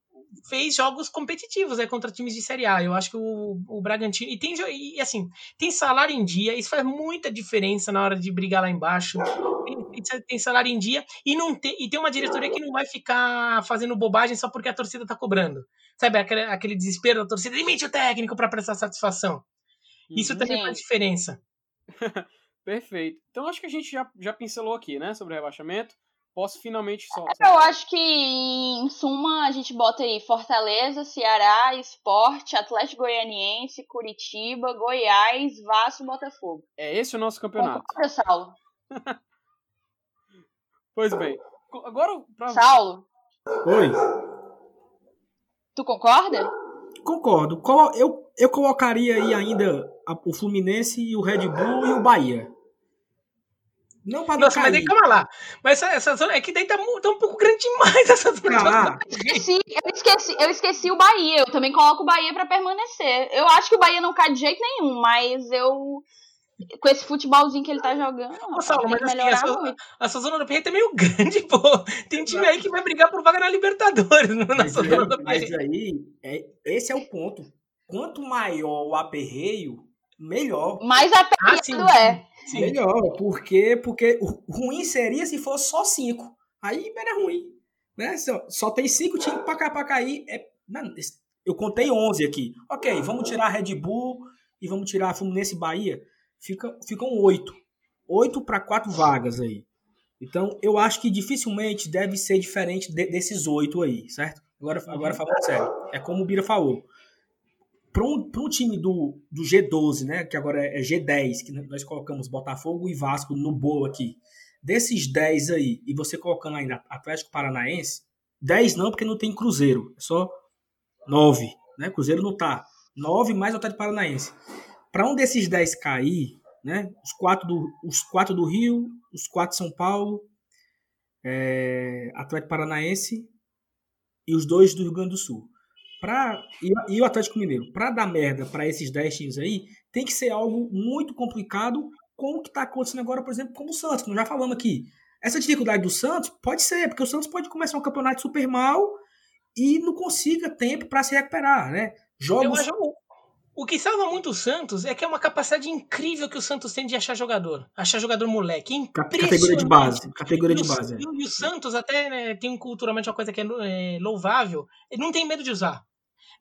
fez jogos competitivos né, contra times de Série A. Eu acho que o, o Bragantino. E tem, e, assim, tem salário em dia, isso faz muita diferença na hora de brigar lá embaixo. Tem, tem- salário em dia e, não tem, e tem uma diretoria que não vai ficar fazendo bobagem só porque a torcida tá cobrando. Sabe, aquele, aquele desespero da torcida, limite o técnico para prestar satisfação. Isso também faz diferença. [laughs] Perfeito. Então acho que a gente já, já pincelou aqui, né, sobre o rebaixamento. Posso finalmente só. Eu acho que, em suma, a gente bota aí Fortaleza, Ceará, Esporte, Atlético Goianiense, Curitiba, Goiás, Vasco e Botafogo. É esse o nosso campeonato. Concorda, Saulo? [laughs] Pois bem. Agora, pra... Saulo, Oi. tu concorda? Concordo. Eu, eu colocaria aí ainda o Fluminense e o Red Bull e o Bahia. Não para Nossa, mas cair. aí calma lá. Mas essa, essa zona. É que daí tá, tá um pouco grande demais [laughs] essa zona. de Ah, Esqueci, eu, esqueci, eu esqueci o Bahia. Eu também coloco o Bahia pra permanecer. Eu acho que o Bahia não cai de jeito nenhum, mas eu. Com esse futebolzinho que ele tá jogando, tem mas assim, melhorar a sua- muito. A sua zona europeia é meio [laughs] grande, pô. Tem time aí que vai brigar por vaga na Libertadores, [laughs] na mas, zona europeia. mas aí, é, esse é o ponto. Quanto maior o aperreio, melhor. Mas Ah, aperreado sim, é. Sim. Melhor, porque, porque o ruim seria se fosse só cinco. Aí era ruim. Né? Só, só tem cinco times pra, cá, pra cair. É, eu contei 11 aqui. Ok, vamos tirar a Red Bull e vamos tirar a Fluminense e Bahia. Fica, ficam oito. Oito para quatro vagas aí. Então, eu acho que dificilmente deve ser diferente de- desses oito aí, certo? Agora, agora falando sério. É como o Bira falou. Para um, um time do, do G12, né? Que agora é G10, que nós colocamos Botafogo e Vasco no bolo aqui. Desses 10 aí, e você colocando ainda Atlético Paranaense, 10 não, porque não tem Cruzeiro. É só 9. Né? Cruzeiro não tá. 9 mais Atlético Paranaense. Para um desses 10 cair, né? Os quatro do, os quatro do Rio, os quatro de São Paulo, é, Atlético Paranaense e os dois do Rio Grande do Sul. Pra, e, e o Atlético Mineiro. Para dar merda para esses 10 times aí, tem que ser algo muito complicado com o que está acontecendo agora, por exemplo, como o Santos, que nós já falamos aqui. Essa dificuldade do Santos pode ser, porque o Santos pode começar um campeonato super mal e não consiga tempo para se recuperar, né? Eu Jogos. acho o, O que salva muito o Santos é que é uma capacidade incrível que o Santos tem de achar jogador. Achar jogador moleque. Categoria de base. Categoria de base. E, e o Santos até né, tem culturalmente uma coisa que é, é louvável. Ele não tem medo de usar.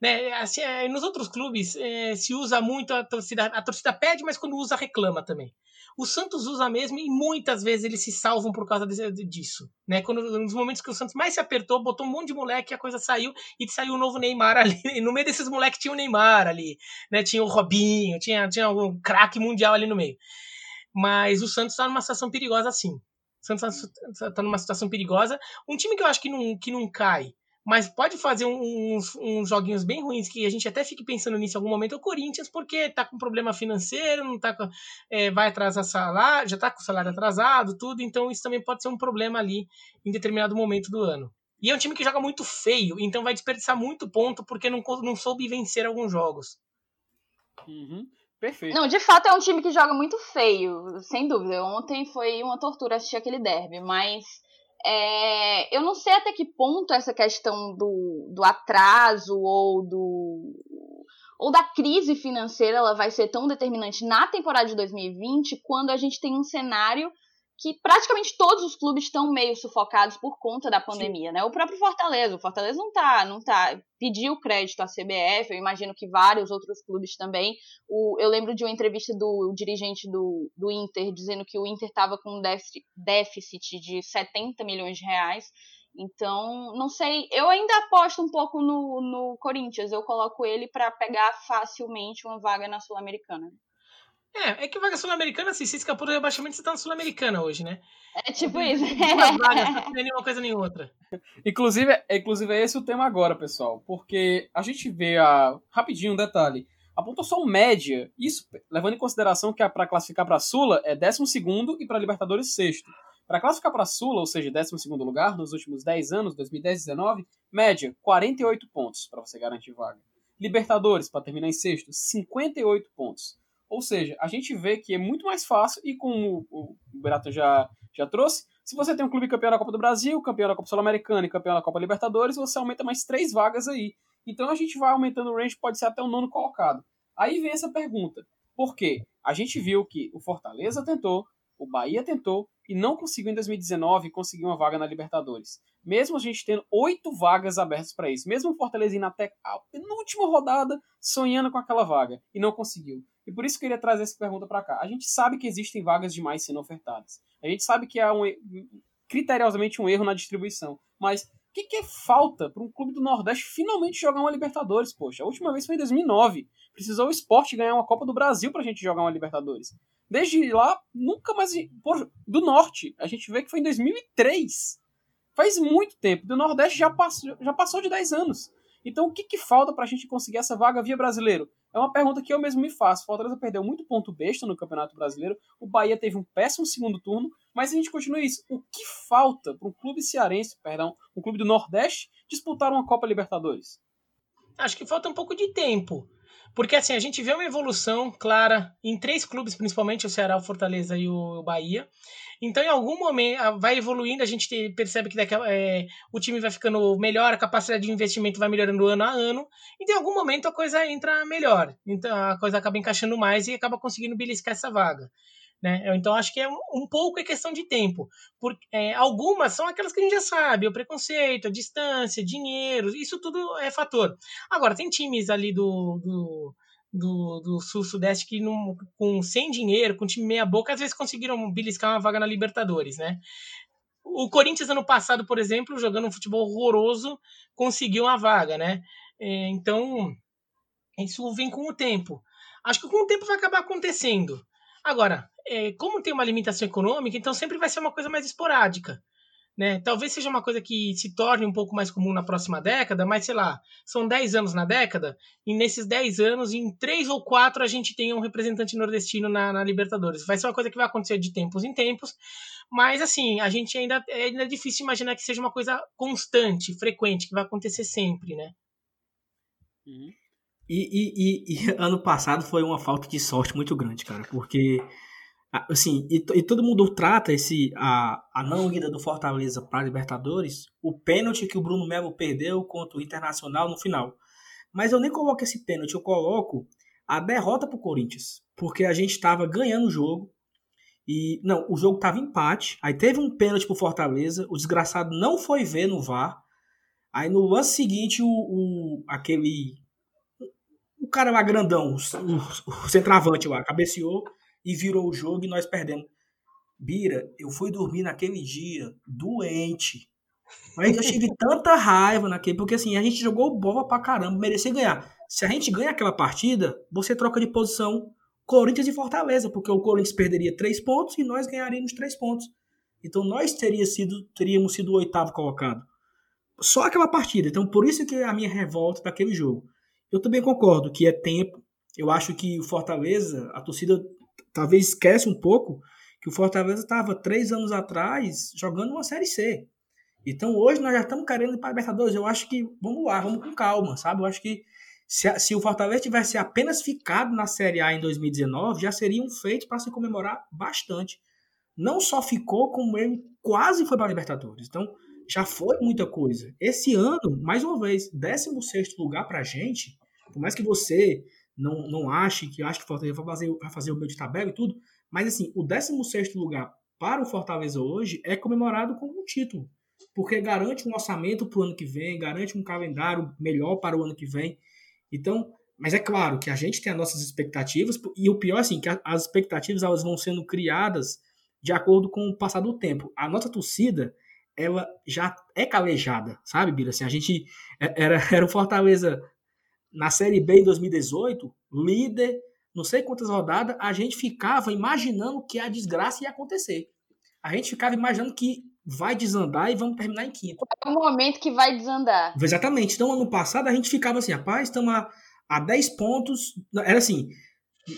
Né? Assim, é, nos outros clubes é, se usa muito a torcida, a torcida pede, mas quando usa reclama também. O Santos usa mesmo e muitas vezes eles se salvam por causa disso. Né? Quando, nos momentos que o Santos mais se apertou, botou um monte de moleque, a coisa saiu e saiu o novo Neymar [laughs] ali. E no meio desses moleques tinha o Neymar ali, né? tinha o Robinho, tinha, tinha um craque mundial ali no meio. Mas o Santos está numa situação perigosa assim. O Santos está numa situação perigosa. Um time que eu acho que não, que não cai, mas pode fazer uns, uns, joguinhos bem ruins que a gente até fique pensando nisso em algum momento, é o Corinthians, porque tá com problema financeiro, não tá com, é, vai atrasar salário, já tá com o salário atrasado, tudo, então isso também pode ser um problema ali em determinado momento do ano. E é um time que joga muito feio, então vai desperdiçar muito ponto porque não, não soube vencer alguns jogos. Uhum. Perfeito. Não, de fato é um time que joga muito feio, sem dúvida. Ontem foi uma tortura assistir aquele derby, mas é, eu não sei até que ponto essa questão do, do atraso ou do ou da crise financeira ela vai ser tão determinante na temporada de 2020 quando a gente tem um cenário que praticamente todos os clubes estão meio sufocados por conta da pandemia, Sim. né? O próprio Fortaleza, o Fortaleza não tá, não tá, pediu crédito à CBF, eu imagino que vários outros clubes também. O, eu lembro de uma entrevista do dirigente do, do Inter dizendo que o Inter estava com um déficit, déficit de 70 milhões de reais. Então, não sei, eu ainda aposto um pouco no, no Corinthians, eu coloco ele para pegar facilmente uma vaga na Sul-Americana. É, é que vaga sul-americana, assim, se escapou do rebaixamento, você tá na sul-americana hoje, né? É tipo isso. Duas vagas, não tem nenhuma coisa nem outra. [laughs] Inclusive, inclusive, é esse o tema agora, pessoal. Porque a gente vê a. Rapidinho, um detalhe. A pontuação média, isso levando em consideração que para classificar para a Sula é 12 e para Libertadores sexto. Para classificar para a Sula, ou seja, 12 lugar, nos últimos 10 anos, 2010 e 2019, média 48 pontos para você garantir vaga. Libertadores, para terminar em sexto, 58 pontos. Ou seja, a gente vê que é muito mais fácil, e como o Berato já, já trouxe, se você tem um clube campeão da Copa do Brasil, campeão da Copa Sul-Americana e campeão da Copa Libertadores, você aumenta mais três vagas aí. Então a gente vai aumentando o range, pode ser até o nono colocado. Aí vem essa pergunta. Por quê? A gente viu que o Fortaleza tentou, o Bahia tentou e não conseguiu em 2019 conseguir uma vaga na Libertadores. Mesmo a gente tendo oito vagas abertas para isso, mesmo o Fortaleza indo até a penúltima rodada sonhando com aquela vaga e não conseguiu. E por isso que eu queria trazer essa pergunta para cá. A gente sabe que existem vagas demais sendo ofertadas. A gente sabe que há um, criteriosamente um erro na distribuição. Mas o que, que é falta para um clube do Nordeste finalmente jogar uma Libertadores? Poxa, a última vez foi em 2009. Precisou o esporte ganhar uma Copa do Brasil para a gente jogar uma Libertadores. Desde lá, nunca mais. Poxa, do Norte, a gente vê que foi em 2003. Faz muito tempo. Do Nordeste já passou, já passou de 10 anos. Então, o que, que falta para a gente conseguir essa vaga via brasileiro? É uma pergunta que eu mesmo me faço. Fortaleza perdeu muito ponto besta no Campeonato Brasileiro. O Bahia teve um péssimo segundo turno. Mas a gente continua isso. O que falta para um clube cearense, perdão, um clube do Nordeste, disputar uma Copa Libertadores? Acho que falta um pouco de tempo. Porque assim, a gente vê uma evolução clara em três clubes, principalmente o Ceará, o Fortaleza e o Bahia. Então, em algum momento, vai evoluindo, a gente percebe que daqui, é, o time vai ficando melhor, a capacidade de investimento vai melhorando ano a ano, e em algum momento a coisa entra melhor. Então, a coisa acaba encaixando mais e acaba conseguindo beliscar essa vaga. Né? Então acho que é um, pouco é questão de tempo. Porque, é, algumas são aquelas que a gente já sabe, o preconceito, a distância, dinheiro, isso tudo é fator. Agora, tem times ali do, do, do, do sul-sudeste que não, com sem dinheiro, com time meia boca, às vezes conseguiram beliscar uma vaga na Libertadores, né? O Corinthians ano passado, por exemplo, jogando um futebol horroroso, conseguiu uma vaga, né? É, então, isso vem com o tempo. Acho que com o tempo vai acabar acontecendo. Agora, é, como tem uma limitação econômica, então sempre vai ser uma coisa mais esporádica. Né? Talvez seja uma coisa que se torne um pouco mais comum na próxima década, mas sei lá, são 10 anos na década, e nesses 10 anos, em 3 ou 4, a gente tem um representante nordestino na, na Libertadores. Vai ser uma coisa que vai acontecer de tempos em tempos, mas assim, a gente ainda é ainda difícil imaginar que seja uma coisa constante, frequente, que vai acontecer sempre, né? Uhum. E, e, e, e, ano passado foi uma falta de sorte muito grande, cara, porque assim, e, e todo mundo trata esse a, a não ida do Fortaleza para Libertadores, o pênalti que o Bruno Melo perdeu contra o Internacional no final. Mas eu nem coloco esse pênalti, eu coloco a derrota pro Corinthians. Porque a gente estava ganhando o jogo. E. Não, o jogo tava empate. Aí teve um pênalti pro Fortaleza. O desgraçado não foi ver no VAR. Aí no lance seguinte, o, o aquele. O cara lá grandão, o, o centroavante lá, cabeceou e virou o jogo e nós perdemos. Bira, eu fui dormir naquele dia doente. Mas eu tive tanta raiva naquele, porque assim, a gente jogou bola pra caramba, merecia ganhar. Se a gente ganha aquela partida, você troca de posição Corinthians e Fortaleza, porque o Corinthians perderia três pontos e nós ganharíamos três pontos. Então nós teria sido, teríamos sido o oitavo colocado. Só aquela partida. Então por isso que a minha revolta daquele jogo. Eu também concordo que é tempo. Eu acho que o Fortaleza, a torcida talvez esquece um pouco que o Fortaleza estava três anos atrás jogando uma Série C. Então hoje nós já estamos querendo ir para a Libertadores. Eu acho que vamos lá, vamos com calma, sabe? Eu acho que se, se o Fortaleza tivesse apenas ficado na Série A em 2019, já seria um feito para se comemorar bastante. Não só ficou, como ele quase foi para a Libertadores. Então já foi muita coisa. Esse ano, mais uma vez, 16 lugar para a gente, por mais que você não, não ache que acho que o Fortaleza vai fazer, vai fazer o meio de tabela e tudo, mas assim, o 16 lugar para o Fortaleza hoje é comemorado com um título, porque garante um orçamento para o ano que vem, garante um calendário melhor para o ano que vem. Então, mas é claro que a gente tem as nossas expectativas, e o pior assim, que as expectativas elas vão sendo criadas de acordo com o passar do tempo. A nossa torcida, ela já é calejada, sabe, Bira? Assim, a gente é, era, [laughs] era o Fortaleza na Série B em 2018, líder, não sei quantas rodadas, a gente ficava imaginando que a desgraça ia acontecer. A gente ficava imaginando que vai desandar e vamos terminar em quinto. É o momento que vai desandar. Exatamente. Então, ano passado, a gente ficava assim, rapaz, estamos a, a 10 pontos. Era assim,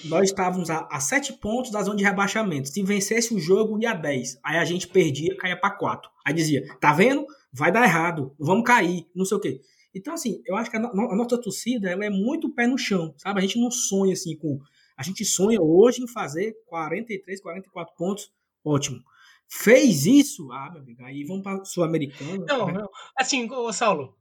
nós estávamos a, a 7 pontos da zona de rebaixamento. Se vencesse o jogo, ia a 10. Aí a gente perdia, caía para 4. Aí dizia, tá vendo? Vai dar errado, vamos cair, não sei o quê. Então, assim, eu acho que a, a, nossa torcida ela é muito pé no chão, sabe? A gente não sonha assim com. A gente sonha hoje em fazer 43, 44 pontos, ótimo. Fez isso, ah, meu amigo, aí vamos para Sul-Americano. Não, né? não. Assim, ô, Saulo,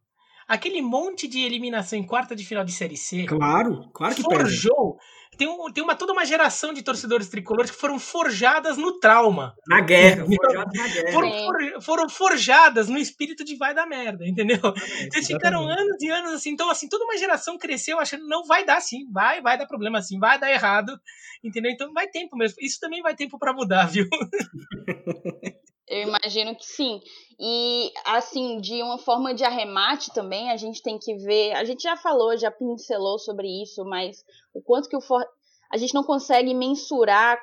aquele monte de eliminação em quarta de final de Série C. Claro, claro que forjou. Perde tem, um, tem uma, toda uma geração de torcedores tricolores que foram forjadas no trauma. Na guerra, forjadas na guerra. Foram, for, foram, forjadas no espírito de vai dar merda, entendeu? Exatamente, Eles ficaram anos e anos assim. Então, assim, toda uma geração cresceu achando não vai dar assim, vai, vai dar problema assim, vai dar errado, entendeu? Então vai tempo mesmo. Isso também vai tempo para mudar, viu? [laughs] Eu imagino que sim. E, assim, de uma forma de arremate também, a gente tem que ver. A gente já falou, já pincelou sobre isso, mas o quanto que o. For... A gente não consegue mensurar,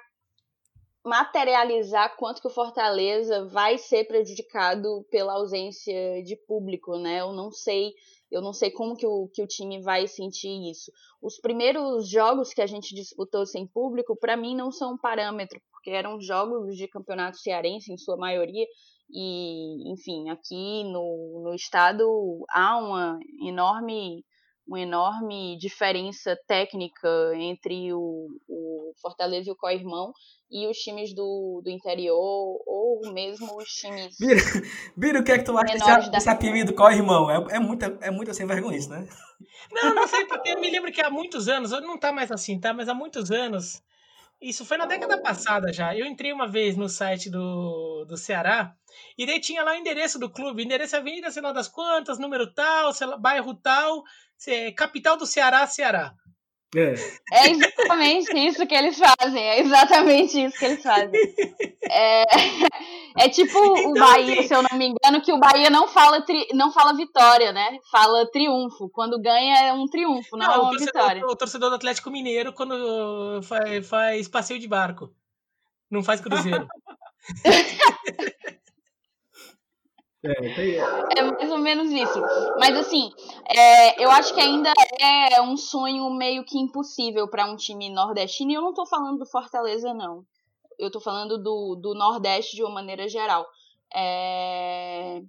materializar quanto que o Fortaleza vai ser prejudicado pela ausência de público, né? Eu não sei. Eu não sei como que o, que o time vai sentir isso. Os primeiros jogos que a gente disputou sem público, para mim, não são um parâmetro, porque eram jogos de campeonato cearense, em sua maioria, e, enfim, aqui no, no estado há uma enorme, uma enorme diferença técnica entre o, o Fortaleza e o Co-Irmão e os times do, do interior, ou mesmo os times. [laughs] Bira, Bira o que é que tu acha desse, desse apelido Co-Irmão? É, é, muita, é muita sem vergonha isso, né? Não, não sei, porque eu me lembro que há muitos anos, não tá mais assim, tá? Mas há muitos anos isso foi na década passada já. Eu entrei uma vez no site do, do Ceará e daí tinha lá o endereço do clube, endereço Avenida, sei lá das quantas, número tal, lá, bairro tal, capital do Ceará, Ceará. É. é exatamente isso que eles fazem, é exatamente isso que eles fazem. É, é tipo então, o Bahia, assim, se eu não me engano, que o Bahia não fala, tri, não fala vitória, né? Fala triunfo. Quando ganha é um triunfo, não, não é uma torcedor, vitória. O torcedor do Atlético Mineiro, quando faz, faz passeio de barco, não faz cruzeiro. [laughs] É, é mais ou menos isso. Mas assim, é, eu acho que ainda é um sonho meio que impossível para um time nordestino. E eu não tô falando do Fortaleza, não. Eu tô falando do, do Nordeste de uma maneira geral. É...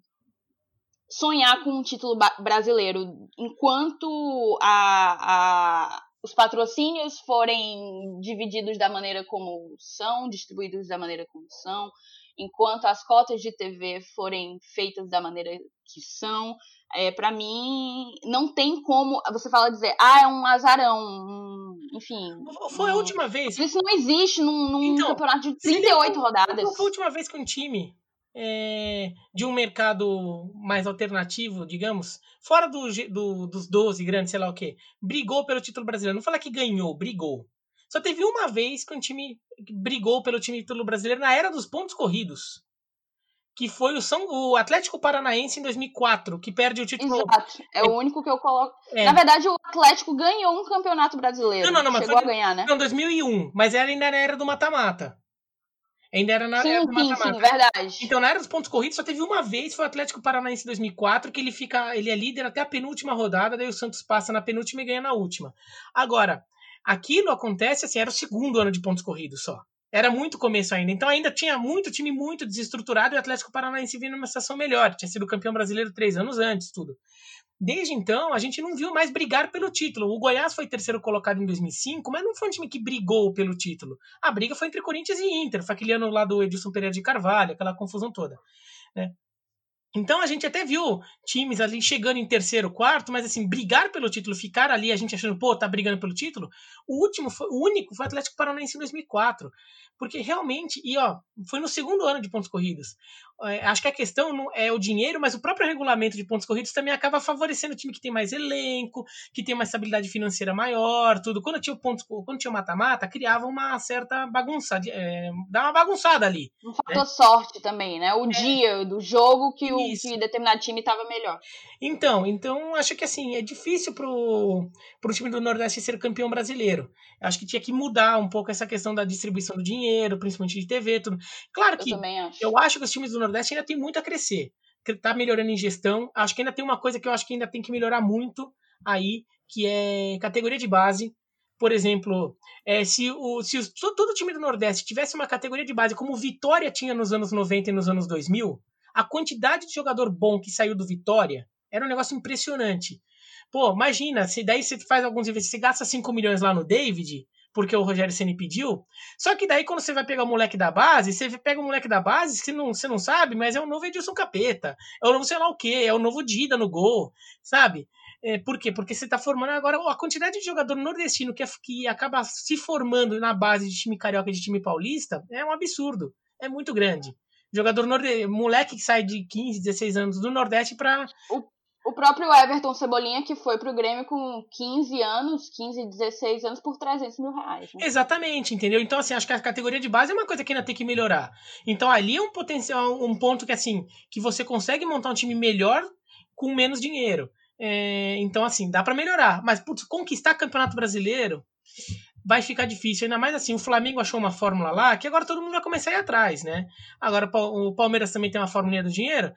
Sonhar com um título brasileiro. Enquanto a, a, os patrocínios forem divididos da maneira como são, distribuídos da maneira como são, enquanto as cotas de TV forem feitas da maneira que são, é, para mim, não tem como você fala dizer, ah, é um azarão, um, enfim. Foi um, a última vez. Isso não existe num, num então, campeonato de 38 rodadas. Foi a última vez que um time é, de um mercado mais alternativo, digamos, fora do, do, dos 12 grandes, sei lá o quê, brigou pelo título brasileiro. Não fala que ganhou, brigou. Só teve uma vez que um time brigou pelo título brasileiro na era dos pontos corridos que foi o, São, o Atlético Paranaense em 2004, que perde o título. Exato, é, é o único que eu coloco. É. Na verdade, o Atlético ganhou um campeonato brasileiro. Não, não, não, mas Chegou foi, a ganhar, né? Não, 2001, mas era ainda na era do mata-mata. Ainda era na sim, era do mata-mata. Sim, verdade. Então, na era dos pontos corridos, só teve uma vez, foi o Atlético Paranaense em 2004, que ele fica, ele é líder até a penúltima rodada, daí o Santos passa na penúltima e ganha na última. Agora, aquilo acontece assim, era o segundo ano de pontos corridos só. Era muito começo ainda. Então ainda tinha muito time muito desestruturado e o Atlético Paranaense vindo numa situação melhor. Tinha sido campeão brasileiro três anos antes, tudo. Desde então, a gente não viu mais brigar pelo título. O Goiás foi terceiro colocado em 2005, mas não foi um time que brigou pelo título. A briga foi entre Corinthians e Inter. Foi aquele ano lá do Edilson Pereira de Carvalho, aquela confusão toda. Né? Então a gente até viu times ali chegando em terceiro, quarto, mas assim, brigar pelo título, ficar ali, a gente achando, pô, tá brigando pelo título. O último, foi, o único foi o Atlético Paranaense em 2004. Porque realmente, e ó, foi no segundo ano de pontos corridos. É, acho que a questão não é o dinheiro, mas o próprio regulamento de pontos corridos também acaba favorecendo o time que tem mais elenco, que tem uma estabilidade financeira maior, tudo. Quando tinha o pontos, quando tinha o mata-mata, criava uma certa bagunça, é, dá uma bagunçada ali. Um fator né? sorte também, né? O é. dia do jogo que o que determinado time estava melhor. Então, então acho que assim, é difícil pro, pro time do Nordeste ser campeão brasileiro. Acho que tinha que mudar um pouco essa questão da distribuição do dinheiro dinheiro, principalmente de TV, tudo. Claro que eu, acho. eu acho que os times do Nordeste ainda tem muito a crescer. Tá melhorando em gestão. Acho que ainda tem uma coisa que eu acho que ainda tem que melhorar muito aí, que é categoria de base. Por exemplo, é, se, o, se o, todo time do Nordeste tivesse uma categoria de base como Vitória tinha nos anos 90 e nos anos 2000, a quantidade de jogador bom que saiu do Vitória era um negócio impressionante. Pô, imagina, se daí você faz alguns investimentos, você gasta 5 milhões lá no David, porque o Rogério Ceni pediu. Só que daí, quando você vai pegar o moleque da base, você pega o moleque da base, você não, você não sabe, mas é o novo Edilson Capeta, é o novo sei lá o quê, é o novo Dida no gol, sabe? É, por quê? Porque você está formando agora a quantidade de jogador nordestino que, é, que acaba se formando na base de time carioca e de time paulista é um absurdo. É muito grande. Jogador nordestino, moleque que sai de 15, 16 anos do Nordeste para o próprio Everton Cebolinha, que foi pro Grêmio com 15 anos, 15, 16 anos, por 300 mil reais. Né? Exatamente, entendeu? Então, assim, acho que a categoria de base é uma coisa que ainda tem que melhorar. Então, ali é um potencial, um ponto que, assim, que você consegue montar um time melhor com menos dinheiro. É, então, assim, dá para melhorar. Mas, putz, conquistar campeonato brasileiro vai ficar difícil. Ainda mais assim, o Flamengo achou uma fórmula lá que agora todo mundo vai começar a ir atrás, né? Agora o Palmeiras também tem uma fórmula do dinheiro.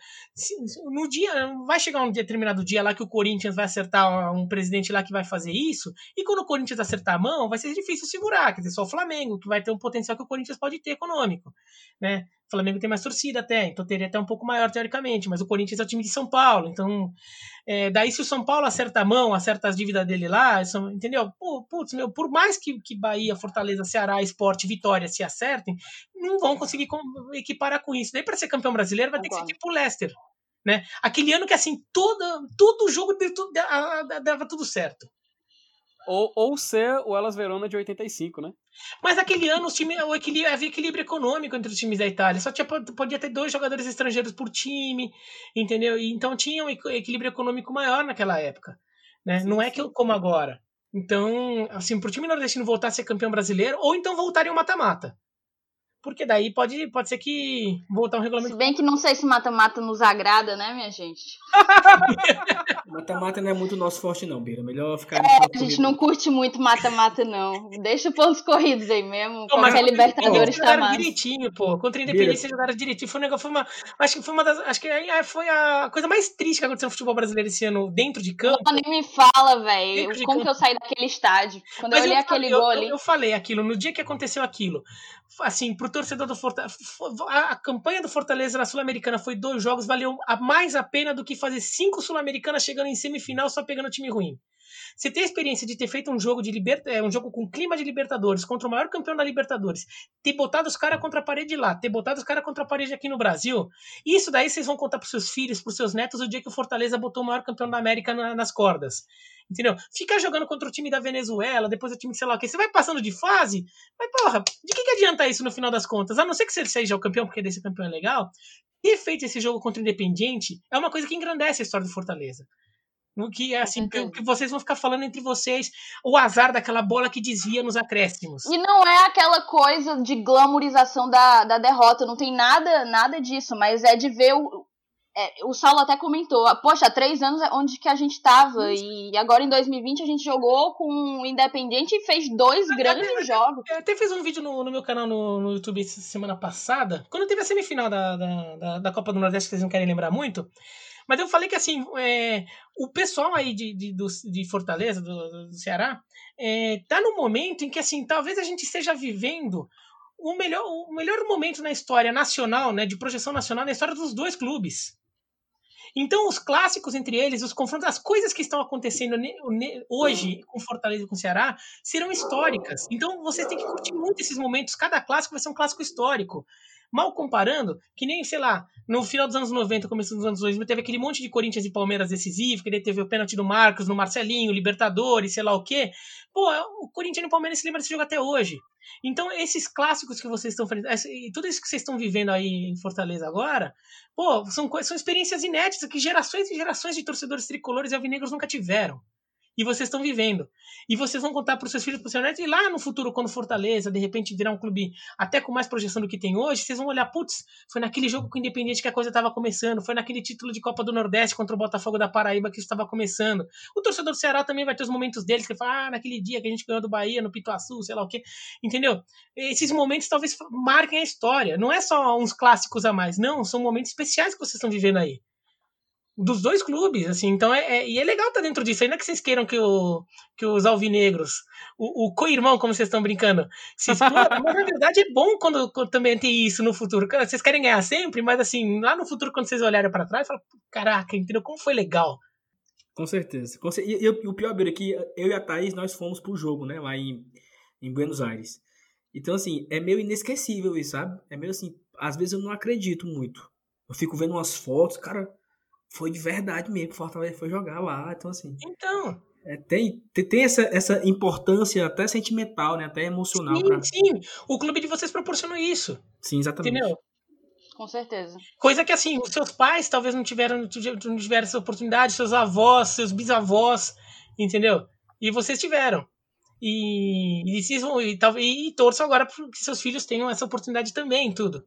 No dia, vai chegar um determinado dia lá que o Corinthians vai acertar um presidente lá que vai fazer isso, e quando o Corinthians acertar a mão, vai ser difícil segurar, quer dizer, só o Flamengo, que vai ter um potencial que o Corinthians pode ter econômico, né? O Flamengo tem mais torcida até, então teria até um pouco maior teoricamente, mas o Corinthians é o time de São Paulo, então é, daí se o São Paulo acerta a mão, acerta as dívidas dele lá, são, entendeu? Putz, meu, por mais que, que Bahia, Fortaleza, Ceará, Esporte, Vitória se acertem, não vão conseguir equiparar com isso. Daí para ser campeão brasileiro vai ter que ser tipo o Leicester, né? Aquele ano que assim, todo, todo jogo dava tudo certo. Ou, ou ser o Elas Verona de 85, né? Mas aquele ano os time, o equilíbrio, havia equilíbrio econômico entre os times da Itália. Só tinha, podia ter dois jogadores estrangeiros por time, entendeu? E, então tinha um equilíbrio econômico maior naquela época. Né? Não é que como agora. Então, assim, pro time nordestino voltar a ser campeão brasileiro, ou então voltar em um mata-mata porque daí pode, pode ser que voltar um regulamento. Se bem que não sei se mata-mata nos agrada, né, minha gente? [laughs] Mata-mata não é muito nosso forte, não, Bira. Melhor ficar. É, a gente não curte muito mata-mata, não. Deixa pontos corridos aí mesmo. Pô, Qualquer Libertadores tá mais. direitinho, pô. Contra a Independência jogaram direitinho. Foi, um negócio, foi uma. Acho que foi uma das. Acho que foi a coisa mais triste que aconteceu no futebol brasileiro esse ano dentro de campo. Não, nem me fala, velho. Como campo. que eu saí daquele estádio? Quando Mas eu olhei eu aquele gol eu, ali. Eu falei aquilo, no dia que aconteceu aquilo. Assim, pro torcedor do Fortaleza. A campanha do Fortaleza na Sul-Americana foi dois jogos, valeu mais a pena do que fazer cinco Sul-Americanas chegando em semifinal só pegando time ruim. Você ter a experiência de ter feito um jogo de liber... É, um jogo com clima de Libertadores contra o maior campeão da Libertadores, ter botado os caras contra a parede lá, ter botado os caras contra a parede aqui no Brasil, isso daí vocês vão contar pros seus filhos, pros seus netos, o dia que o Fortaleza botou o maior campeão da América na, nas cordas. Entendeu? Ficar jogando contra o time da Venezuela, depois o time, sei lá o que, você vai passando de fase, mas porra, de que, que adianta isso no final das contas? A não ser que você seja o campeão, porque desse campeão é legal, ter feito esse jogo contra o Independiente é uma coisa que engrandece a história do Fortaleza. No que assim, que, que, vocês vão ficar falando entre vocês o azar daquela bola que desvia nos acréscimos. E não é aquela coisa de glamorização da, da derrota, não tem nada nada disso, mas é de ver o, é, o Saulo até comentou, poxa, há três anos é onde que a gente estava e agora em 2020 a gente jogou com o Independente e fez dois eu grandes até, jogos. Eu até fiz um vídeo no, no meu canal no, no, YouTube semana passada, quando teve a semifinal da, da, da, da Copa do Nordeste, que vocês não querem lembrar muito, mas eu falei que assim, é, o pessoal aí de, de, de Fortaleza, do, do Ceará, é, tá no momento em que assim, talvez a gente esteja vivendo o melhor, o melhor momento na história nacional, né, de projeção nacional, na história dos dois clubes. Então, os clássicos entre eles, os confrontos, as coisas que estão acontecendo hoje com Fortaleza e com Ceará serão históricas. Então, vocês têm que curtir muito esses momentos. Cada clássico vai ser um clássico histórico. Mal comparando, que nem, sei lá, no final dos anos 90, começo dos anos 2000, teve aquele monte de Corinthians e Palmeiras decisivo, que daí teve o pênalti do Marcos, no Marcelinho, Libertadores, sei lá o quê. Pô, o Corinthians e o Palmeiras se lembram desse jogo até hoje. Então, esses clássicos que vocês estão tudo isso que vocês estão vivendo aí em Fortaleza agora, pô, são, são experiências inéditas que gerações e gerações de torcedores tricolores e alvinegros nunca tiveram e vocês estão vivendo. E vocês vão contar para os seus filhos, para os seus netos, e lá no futuro, quando Fortaleza, de repente, virar um clube até com mais projeção do que tem hoje, vocês vão olhar, putz, foi naquele jogo com o Independente que a coisa estava começando, foi naquele título de Copa do Nordeste contra o Botafogo da Paraíba que estava começando. O torcedor do Ceará também vai ter os momentos deles, que ele fala, ah, naquele dia que a gente ganhou do Bahia, no Pituaçu, sei lá o quê. Entendeu? Esses momentos talvez marquem a história. Não é só uns clássicos a mais, não, são momentos especiais que vocês estão vivendo aí dos dois clubes, assim, então é, é, e é legal estar tá dentro disso, ainda que vocês queiram que, o, que os alvinegros, o, o co-irmão, como vocês estão brincando, se exploda, [laughs] mas na verdade é bom quando, quando, também tem isso no futuro, vocês querem ganhar sempre, mas assim, lá no futuro quando vocês olharem para trás, falam, caraca, entendeu, como foi legal. Com certeza, com. E, e, o pior, é que eu e a Thaís, nós fomos pro jogo, né, lá em, em Buenos Aires, então assim, é meio inesquecível isso, sabe, é meio assim, às vezes eu não acredito muito, eu fico vendo umas fotos, cara foi de verdade mesmo. Fortaleza foi jogar lá. Então, assim. Então. É, tem, tem essa, essa importância até sentimental, né? Até emocional. Sim, pra... sim. O clube de vocês proporcionou isso. Sim, exatamente. Entendeu? Com certeza. Coisa que, assim, os seus pais talvez não tiveram, não tiveram essa oportunidade, seus avós, seus bisavós, entendeu? E vocês tiveram. E, e, e, e torçam agora para que seus filhos tenham essa oportunidade também, tudo.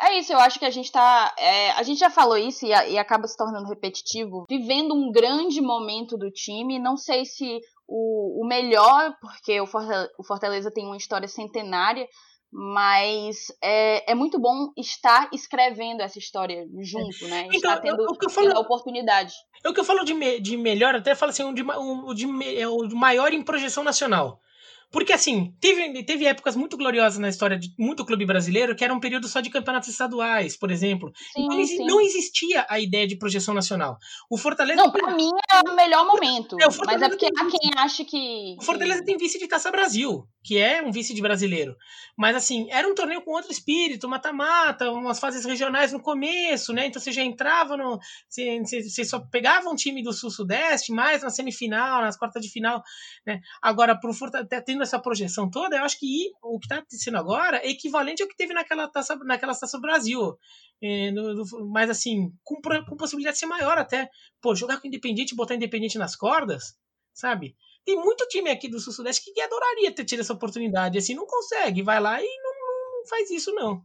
É isso, eu acho que a gente tá. É, a gente já falou isso e, e, acaba se tornando repetitivo, vivendo um grande momento do time. Não sei se o, o melhor, porque o Fortaleza, o Fortaleza tem uma história centenária, mas é, é muito bom estar escrevendo essa história junto, né? Então, estar tendo, o que eu falo, a oportunidade. É o que eu falo de, me, de melhor, até falo assim, um de, um, de, é o maior em projeção nacional. Porque, assim, teve, teve épocas muito gloriosas na história de muito clube brasileiro que era um período só de campeonatos estaduais, por exemplo. Sim, então, sim. não existia a ideia de projeção nacional. O Fortaleza. Não, pra mim é o melhor momento. É, o mas é porque há quem acha que. O Fortaleza tem vice de Taça Brasil, que é um vice de brasileiro. Mas, assim, era um torneio com outro espírito, mata-mata, umas fases regionais no começo, né? Então você já entrava no. Você, você só pegava um time do Sul-Sudeste, mais na semifinal, nas quartas de final, né? Agora, pro Fortaleza tendo essa projeção toda, eu acho que o que está acontecendo agora é equivalente ao que teve naquela taça, naquela taça Brasil. É, no, no, mas assim, com, com possibilidade de ser maior até. Pô, jogar com Independente botar Independente nas cordas, sabe? Tem muito time aqui do Sul-Sudeste que adoraria ter tido essa oportunidade. Assim, não consegue, vai lá e não, não faz isso, não.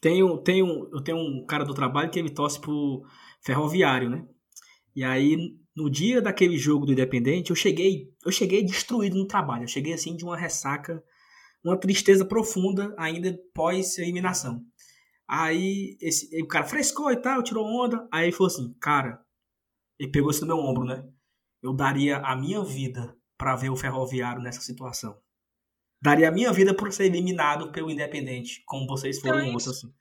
Tem tem um, eu tenho um cara do trabalho que ele torce pro ferroviário, né? E aí no dia daquele jogo do Independente, eu cheguei, eu cheguei destruído no trabalho. Eu cheguei assim de uma ressaca, uma tristeza profunda ainda pós eliminação. Aí esse, o cara frescou e tal, tirou onda. Aí ele falou assim, cara, ele pegou isso no meu ombro, né? Eu daria a minha vida para ver o Ferroviário nessa situação. Daria a minha vida por ser eliminado pelo Independente, como vocês foram então, ontem, assim.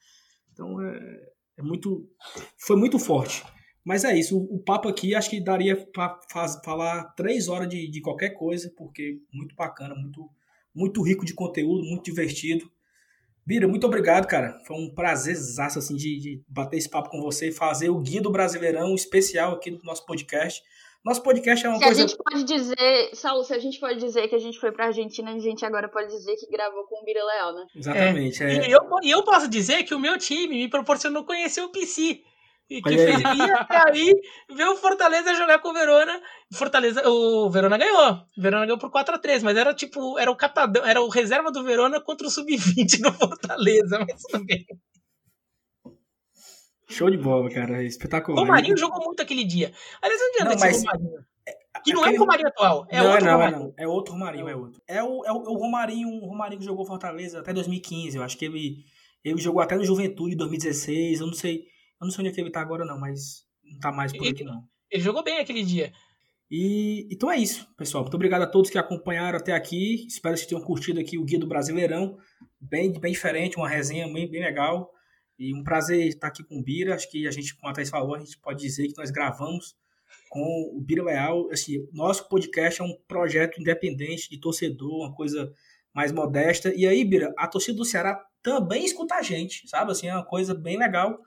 Então é, é muito, foi muito forte Mas é isso, o, o papo aqui acho que daria para falar três horas de, de qualquer coisa, porque muito bacana, muito, muito rico de conteúdo, muito divertido. Bira, muito obrigado, cara. Foi um prazer assim, de, de bater esse papo com você e fazer o Guia do Brasileirão especial aqui no nosso podcast. Nosso podcast é uma se coisa. A gente pode dizer, Saulo, se a gente pode dizer que a gente foi pra Argentina, a gente agora pode dizer que gravou com o Bira Leal, né? Exatamente. É. É. E, eu, e eu posso dizer que o meu time me proporcionou conhecer o PC. E que fez ir até aí ver o Fortaleza jogar com o Verona. Fortaleza, o Verona ganhou. O Verona ganhou por 4 a 3 mas era tipo, era o catadão, era o reserva do Verona contra o sub-20 do Fortaleza, [laughs] mas bem. Show de bola, cara. Espetacular. O Romarinho jogou muito aquele dia. Aliás, não adianta não, mas... Romarinho. Que não aquele... é o Romarinho atual, é não, outro não, Romarinho. Não, é outro Romarinho, é outro. É o, é o, o Romarinho, o Romarinho que jogou Fortaleza até 2015. Eu acho que ele, ele jogou até no Juventude em 2016. Eu não sei eu não sei onde é que ele tá agora, não, mas não tá mais por ele, aqui, não. Ele jogou bem aquele dia. E então é isso, pessoal. Muito obrigado a todos que acompanharam até aqui. Espero que vocês tenham curtido aqui o Guia do Brasileirão. Bem, bem diferente, uma resenha bem, bem legal. E um prazer estar aqui com o Bira. Acho que a gente, como a Thais falou, a gente pode dizer que nós gravamos com o Bira Leal. Assim, nosso podcast é um projeto independente de torcedor, uma coisa mais modesta. E aí, Bira, a torcida do Ceará também escuta a gente, sabe? Assim, é uma coisa bem legal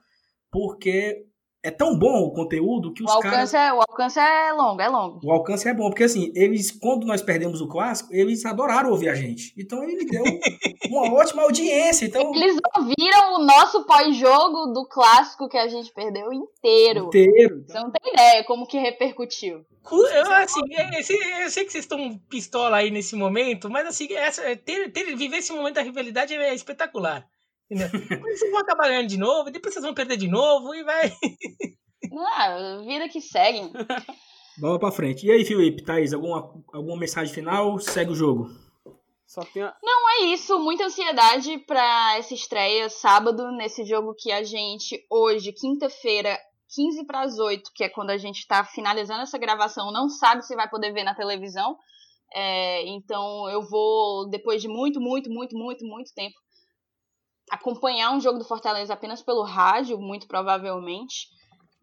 porque é tão bom o conteúdo que os o alcance caras. É, o alcance é longo, é longo. O alcance é bom, porque assim, eles, quando nós perdemos o clássico, eles adoraram ouvir a gente. Então ele deu [laughs] uma ótima audiência. Então... Eles ouviram o nosso pós-jogo do clássico que a gente perdeu inteiro. Inteiro. Você não tem ideia como que repercutiu. Eu, assim, eu sei que vocês estão pistola aí nesse momento, mas assim, essa, ter, ter, viver esse momento da rivalidade é espetacular. Vocês vão acabar ganhando de novo, depois vocês vão perder de novo e vai. Ah, vida que segue. Bola pra frente. E aí, Felipe, Thaís, alguma, alguma mensagem final? Segue o jogo. Só tem a... Não, é isso. Muita ansiedade para essa estreia sábado, nesse jogo que a gente, hoje, quinta-feira, 15 para as 8, que é quando a gente está finalizando essa gravação, não sabe se vai poder ver na televisão. É, então eu vou, depois de muito, muito, muito, muito, muito tempo, acompanhar um jogo do Fortaleza apenas pelo rádio, muito provavelmente.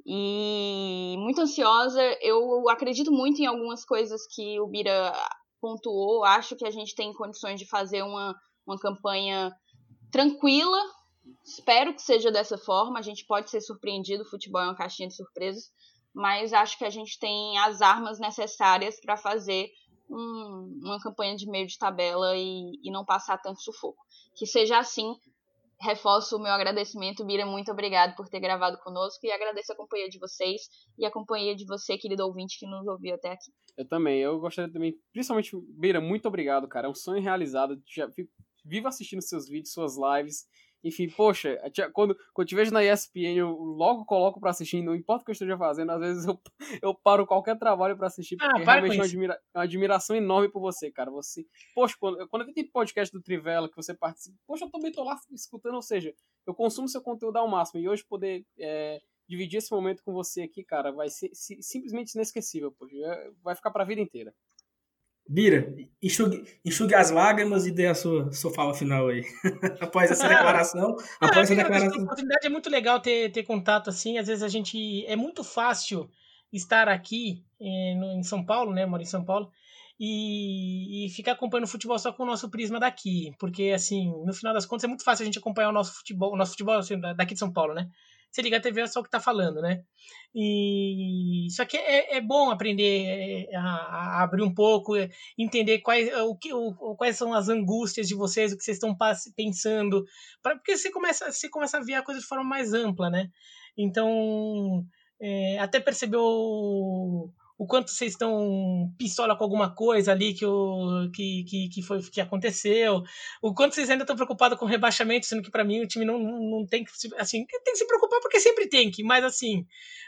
E muito ansiosa. Eu acredito muito em algumas coisas que o Bira pontuou. Acho que a gente tem condições de fazer uma, uma campanha tranquila. Espero que seja dessa forma. A gente pode ser surpreendido. O futebol é uma caixinha de surpresas. Mas acho que a gente tem as armas necessárias para fazer um, uma campanha de meio de tabela e, e não passar tanto sufoco. Que seja assim reforço o meu agradecimento, Bira, muito obrigado por ter gravado conosco e agradeço a companhia de vocês e a companhia de você, querido ouvinte, que nos ouviu até aqui. Eu também, eu gostaria também, principalmente, Bira, muito obrigado, cara, é um sonho realizado, já vivo assistindo seus vídeos, suas lives, enfim, poxa, quando, quando eu te vejo na ESPN, eu logo coloco pra assistir, não importa o que eu esteja fazendo, às vezes eu, [laughs] eu paro qualquer trabalho para assistir, ah, porque ah, realmente é uma, admira, uma, admiração enorme por você, cara. Você, poxa, quando, quando tem podcast do Trivela que você participa, poxa, eu também tô lá escutando, ou seja, eu consumo seu conteúdo ao máximo, e hoje poder é, dividir esse momento com você aqui, cara, vai ser simplesmente inesquecível, poxa, é, vai ficar pra vida inteira. Bira, enxugue, enxugue as lágrimas e dê a sua, sua fala final aí. [laughs] após essa declaração. [laughs] após é, essa declaração. A oportunidade é muito legal ter, ter contato assim. Às vezes a gente. É muito fácil estar aqui no, em São Paulo, né? Moro em São Paulo. E, e, ficar acompanhando o futebol só com o nosso prisma daqui. Porque, assim, no final das contas, é muito fácil a gente acompanhar o nosso futebol, o nosso futebol assim, daqui de São Paulo, né? Você liga a TV é só o que tá falando, né? E só que é, é bom aprender é, a, a, abrir um pouco, é, entender quais, o que, o, quais são as angústias de vocês, o que vocês estão pensando, pra, porque você começa, você começa a ver a coisa de forma mais ampla, né? Então, é, até percebeu o quanto vocês estão pistola com alguma coisa ali que, o, que, que, que, foi, que aconteceu, o quanto vocês ainda estão preocupados com rebaixamento, sendo que para mim o time não, não tem que assim, tem que se preocupar porque sempre tem que, mas assim,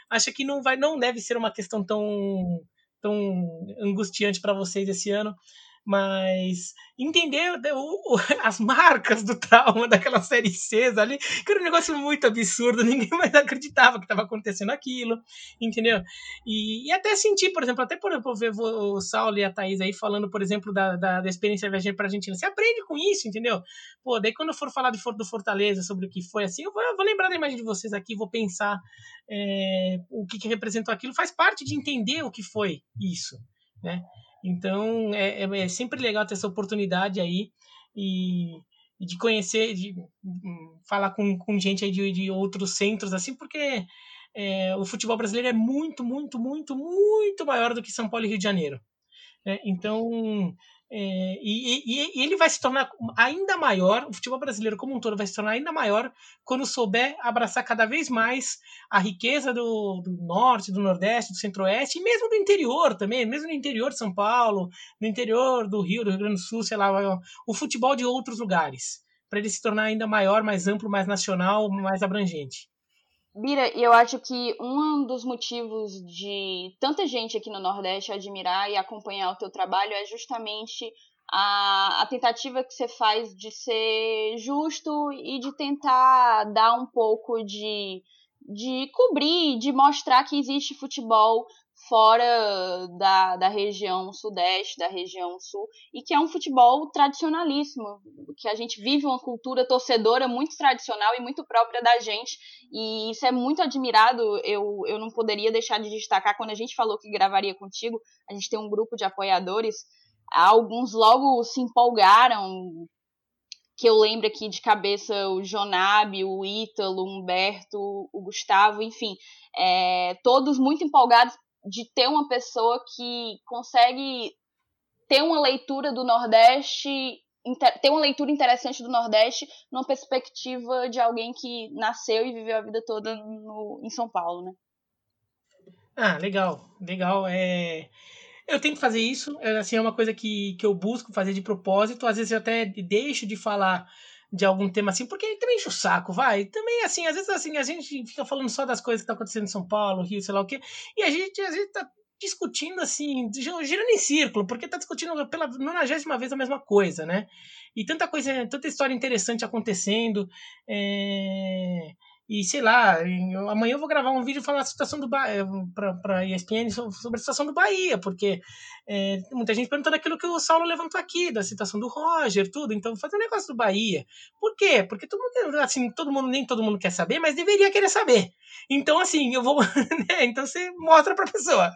acho que não vai não deve ser uma questão tão tão angustiante para vocês esse ano. Mas entender o, [laughs] as marcas do trauma daquela série C ali, que era um negócio muito absurdo, [laughs] ninguém mais acreditava que estava acontecendo aquilo, entendeu? E, e, até sentir, por exemplo, até por exemplo, ver o Saulo e a Thaís aí falando, por exemplo, da, da, da experiência viajando para a Argentina. Você aprende com isso, entendeu? Pô, daí quando eu for falar de, do Fortaleza, sobre o que foi assim, eu vou, eu vou lembrar da imagem de vocês aqui, vou pensar é, o que, que representou aquilo, faz parte de entender o que foi isso, né? Então é, é, é sempre legal ter essa oportunidade aí e, e de conhecer, de, hum, falar com, com gente aí de, de outros centros, assim, porque é, o futebol brasileiro é muito, muito, muito, muito maior do que São Paulo e Rio de Janeiro. Né? Então, é, e, e, e, ele vai se tornar ainda maior, o futebol brasileiro como um todo vai se tornar ainda maior quando souber abraçar cada vez mais a riqueza do, do norte, do nordeste, do centro-oeste e mesmo do interior também, mesmo no interior de São Paulo, no interior do Rio, do Rio Grande do Sul, sei lá, o futebol de outros lugares, para ele se tornar ainda maior, mais amplo, mais nacional, mais abrangente. Bira, e eu acho que um dos motivos de tanta gente aqui no Nordeste admirar e acompanhar o teu trabalho é justamente a, a tentativa que você faz de ser justo e de tentar dar um pouco de, de cobrir, de mostrar que existe futebol fora da, da região sudeste, da região sul, e que é um futebol tradicionalíssimo, que a gente vive uma cultura torcedora muito tradicional e muito própria da gente, e isso é muito admirado, eu, eu não poderia deixar de destacar, quando a gente falou que gravaria contigo, a gente tem um grupo de apoiadores, alguns logo se empolgaram, que eu lembro aqui de cabeça o Jonabi, o Ítalo, o Humberto, o Gustavo, enfim, é, todos muito empolgados de ter uma pessoa que consegue ter uma leitura do Nordeste, ter uma leitura interessante do Nordeste numa perspectiva de alguém que nasceu e viveu a vida toda no, em São Paulo, né? Ah, legal, legal. É... Eu tenho que fazer isso, é, assim, é uma coisa que, que eu busco fazer de propósito. Às vezes eu até deixo de falar de algum tema assim, porque também enche o saco, vai. Também, assim, às vezes assim, a gente fica falando só das coisas que tá acontecendo em São Paulo, Rio, sei lá o quê, e a gente, às vezes, tá discutindo assim, girando em círculo, porque tá discutindo pela nonagésima vez a mesma coisa, né? E tanta coisa, tanta história interessante acontecendo. É... E sei lá, amanhã eu vou gravar um vídeo falando a situação do Bahia para ESPN sobre a situação do Bahia, porque é, muita gente perguntando aquilo que o Saulo levantou aqui, da situação do Roger, tudo. Então, fazer um negócio do Bahia. Por quê? Porque todo mundo, assim, todo mundo, nem todo mundo quer saber, mas deveria querer saber. Então, assim, eu vou. [laughs] Né? Então você mostra pra pessoa.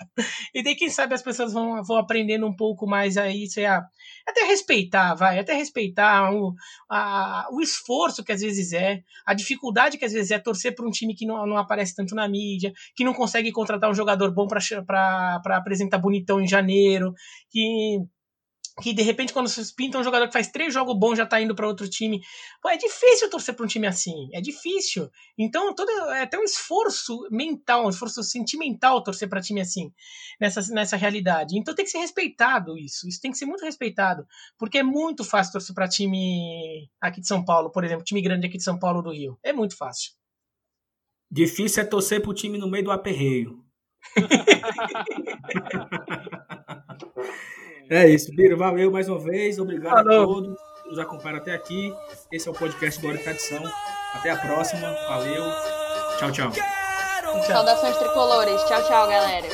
E daí, quem sabe, as pessoas vão, vão aprendendo um pouco mais aí, sei lá, até respeitar, vai, até respeitar o, a, o esforço que às vezes é, a dificuldade que às vezes é torcer para um time que não, não aparece tanto na mídia, que não consegue contratar um jogador bom para apresentar bonitão em janeiro, que que de repente quando vocês pintam um jogador que faz três jogos bons já tá indo para outro time. Pô, é difícil torcer para um time assim, é difícil. Então todo é até um esforço mental, um esforço sentimental torcer para time assim, nessa, nessa realidade. Então tem que ser respeitado isso, isso tem que ser muito respeitado, porque é muito fácil torcer para time aqui de São Paulo, por exemplo, time grande aqui de São Paulo do Rio. É muito fácil. Difícil é torcer pro time no meio do aperreio. É isso, Biro. Valeu mais uma vez. Obrigado Falou. a todos que nos acompanharam até aqui. Esse é o podcast Glória e Tradição. Até a próxima. Valeu. Tchau, tchau. Saudações tricolores. Tchau, tchau, galera.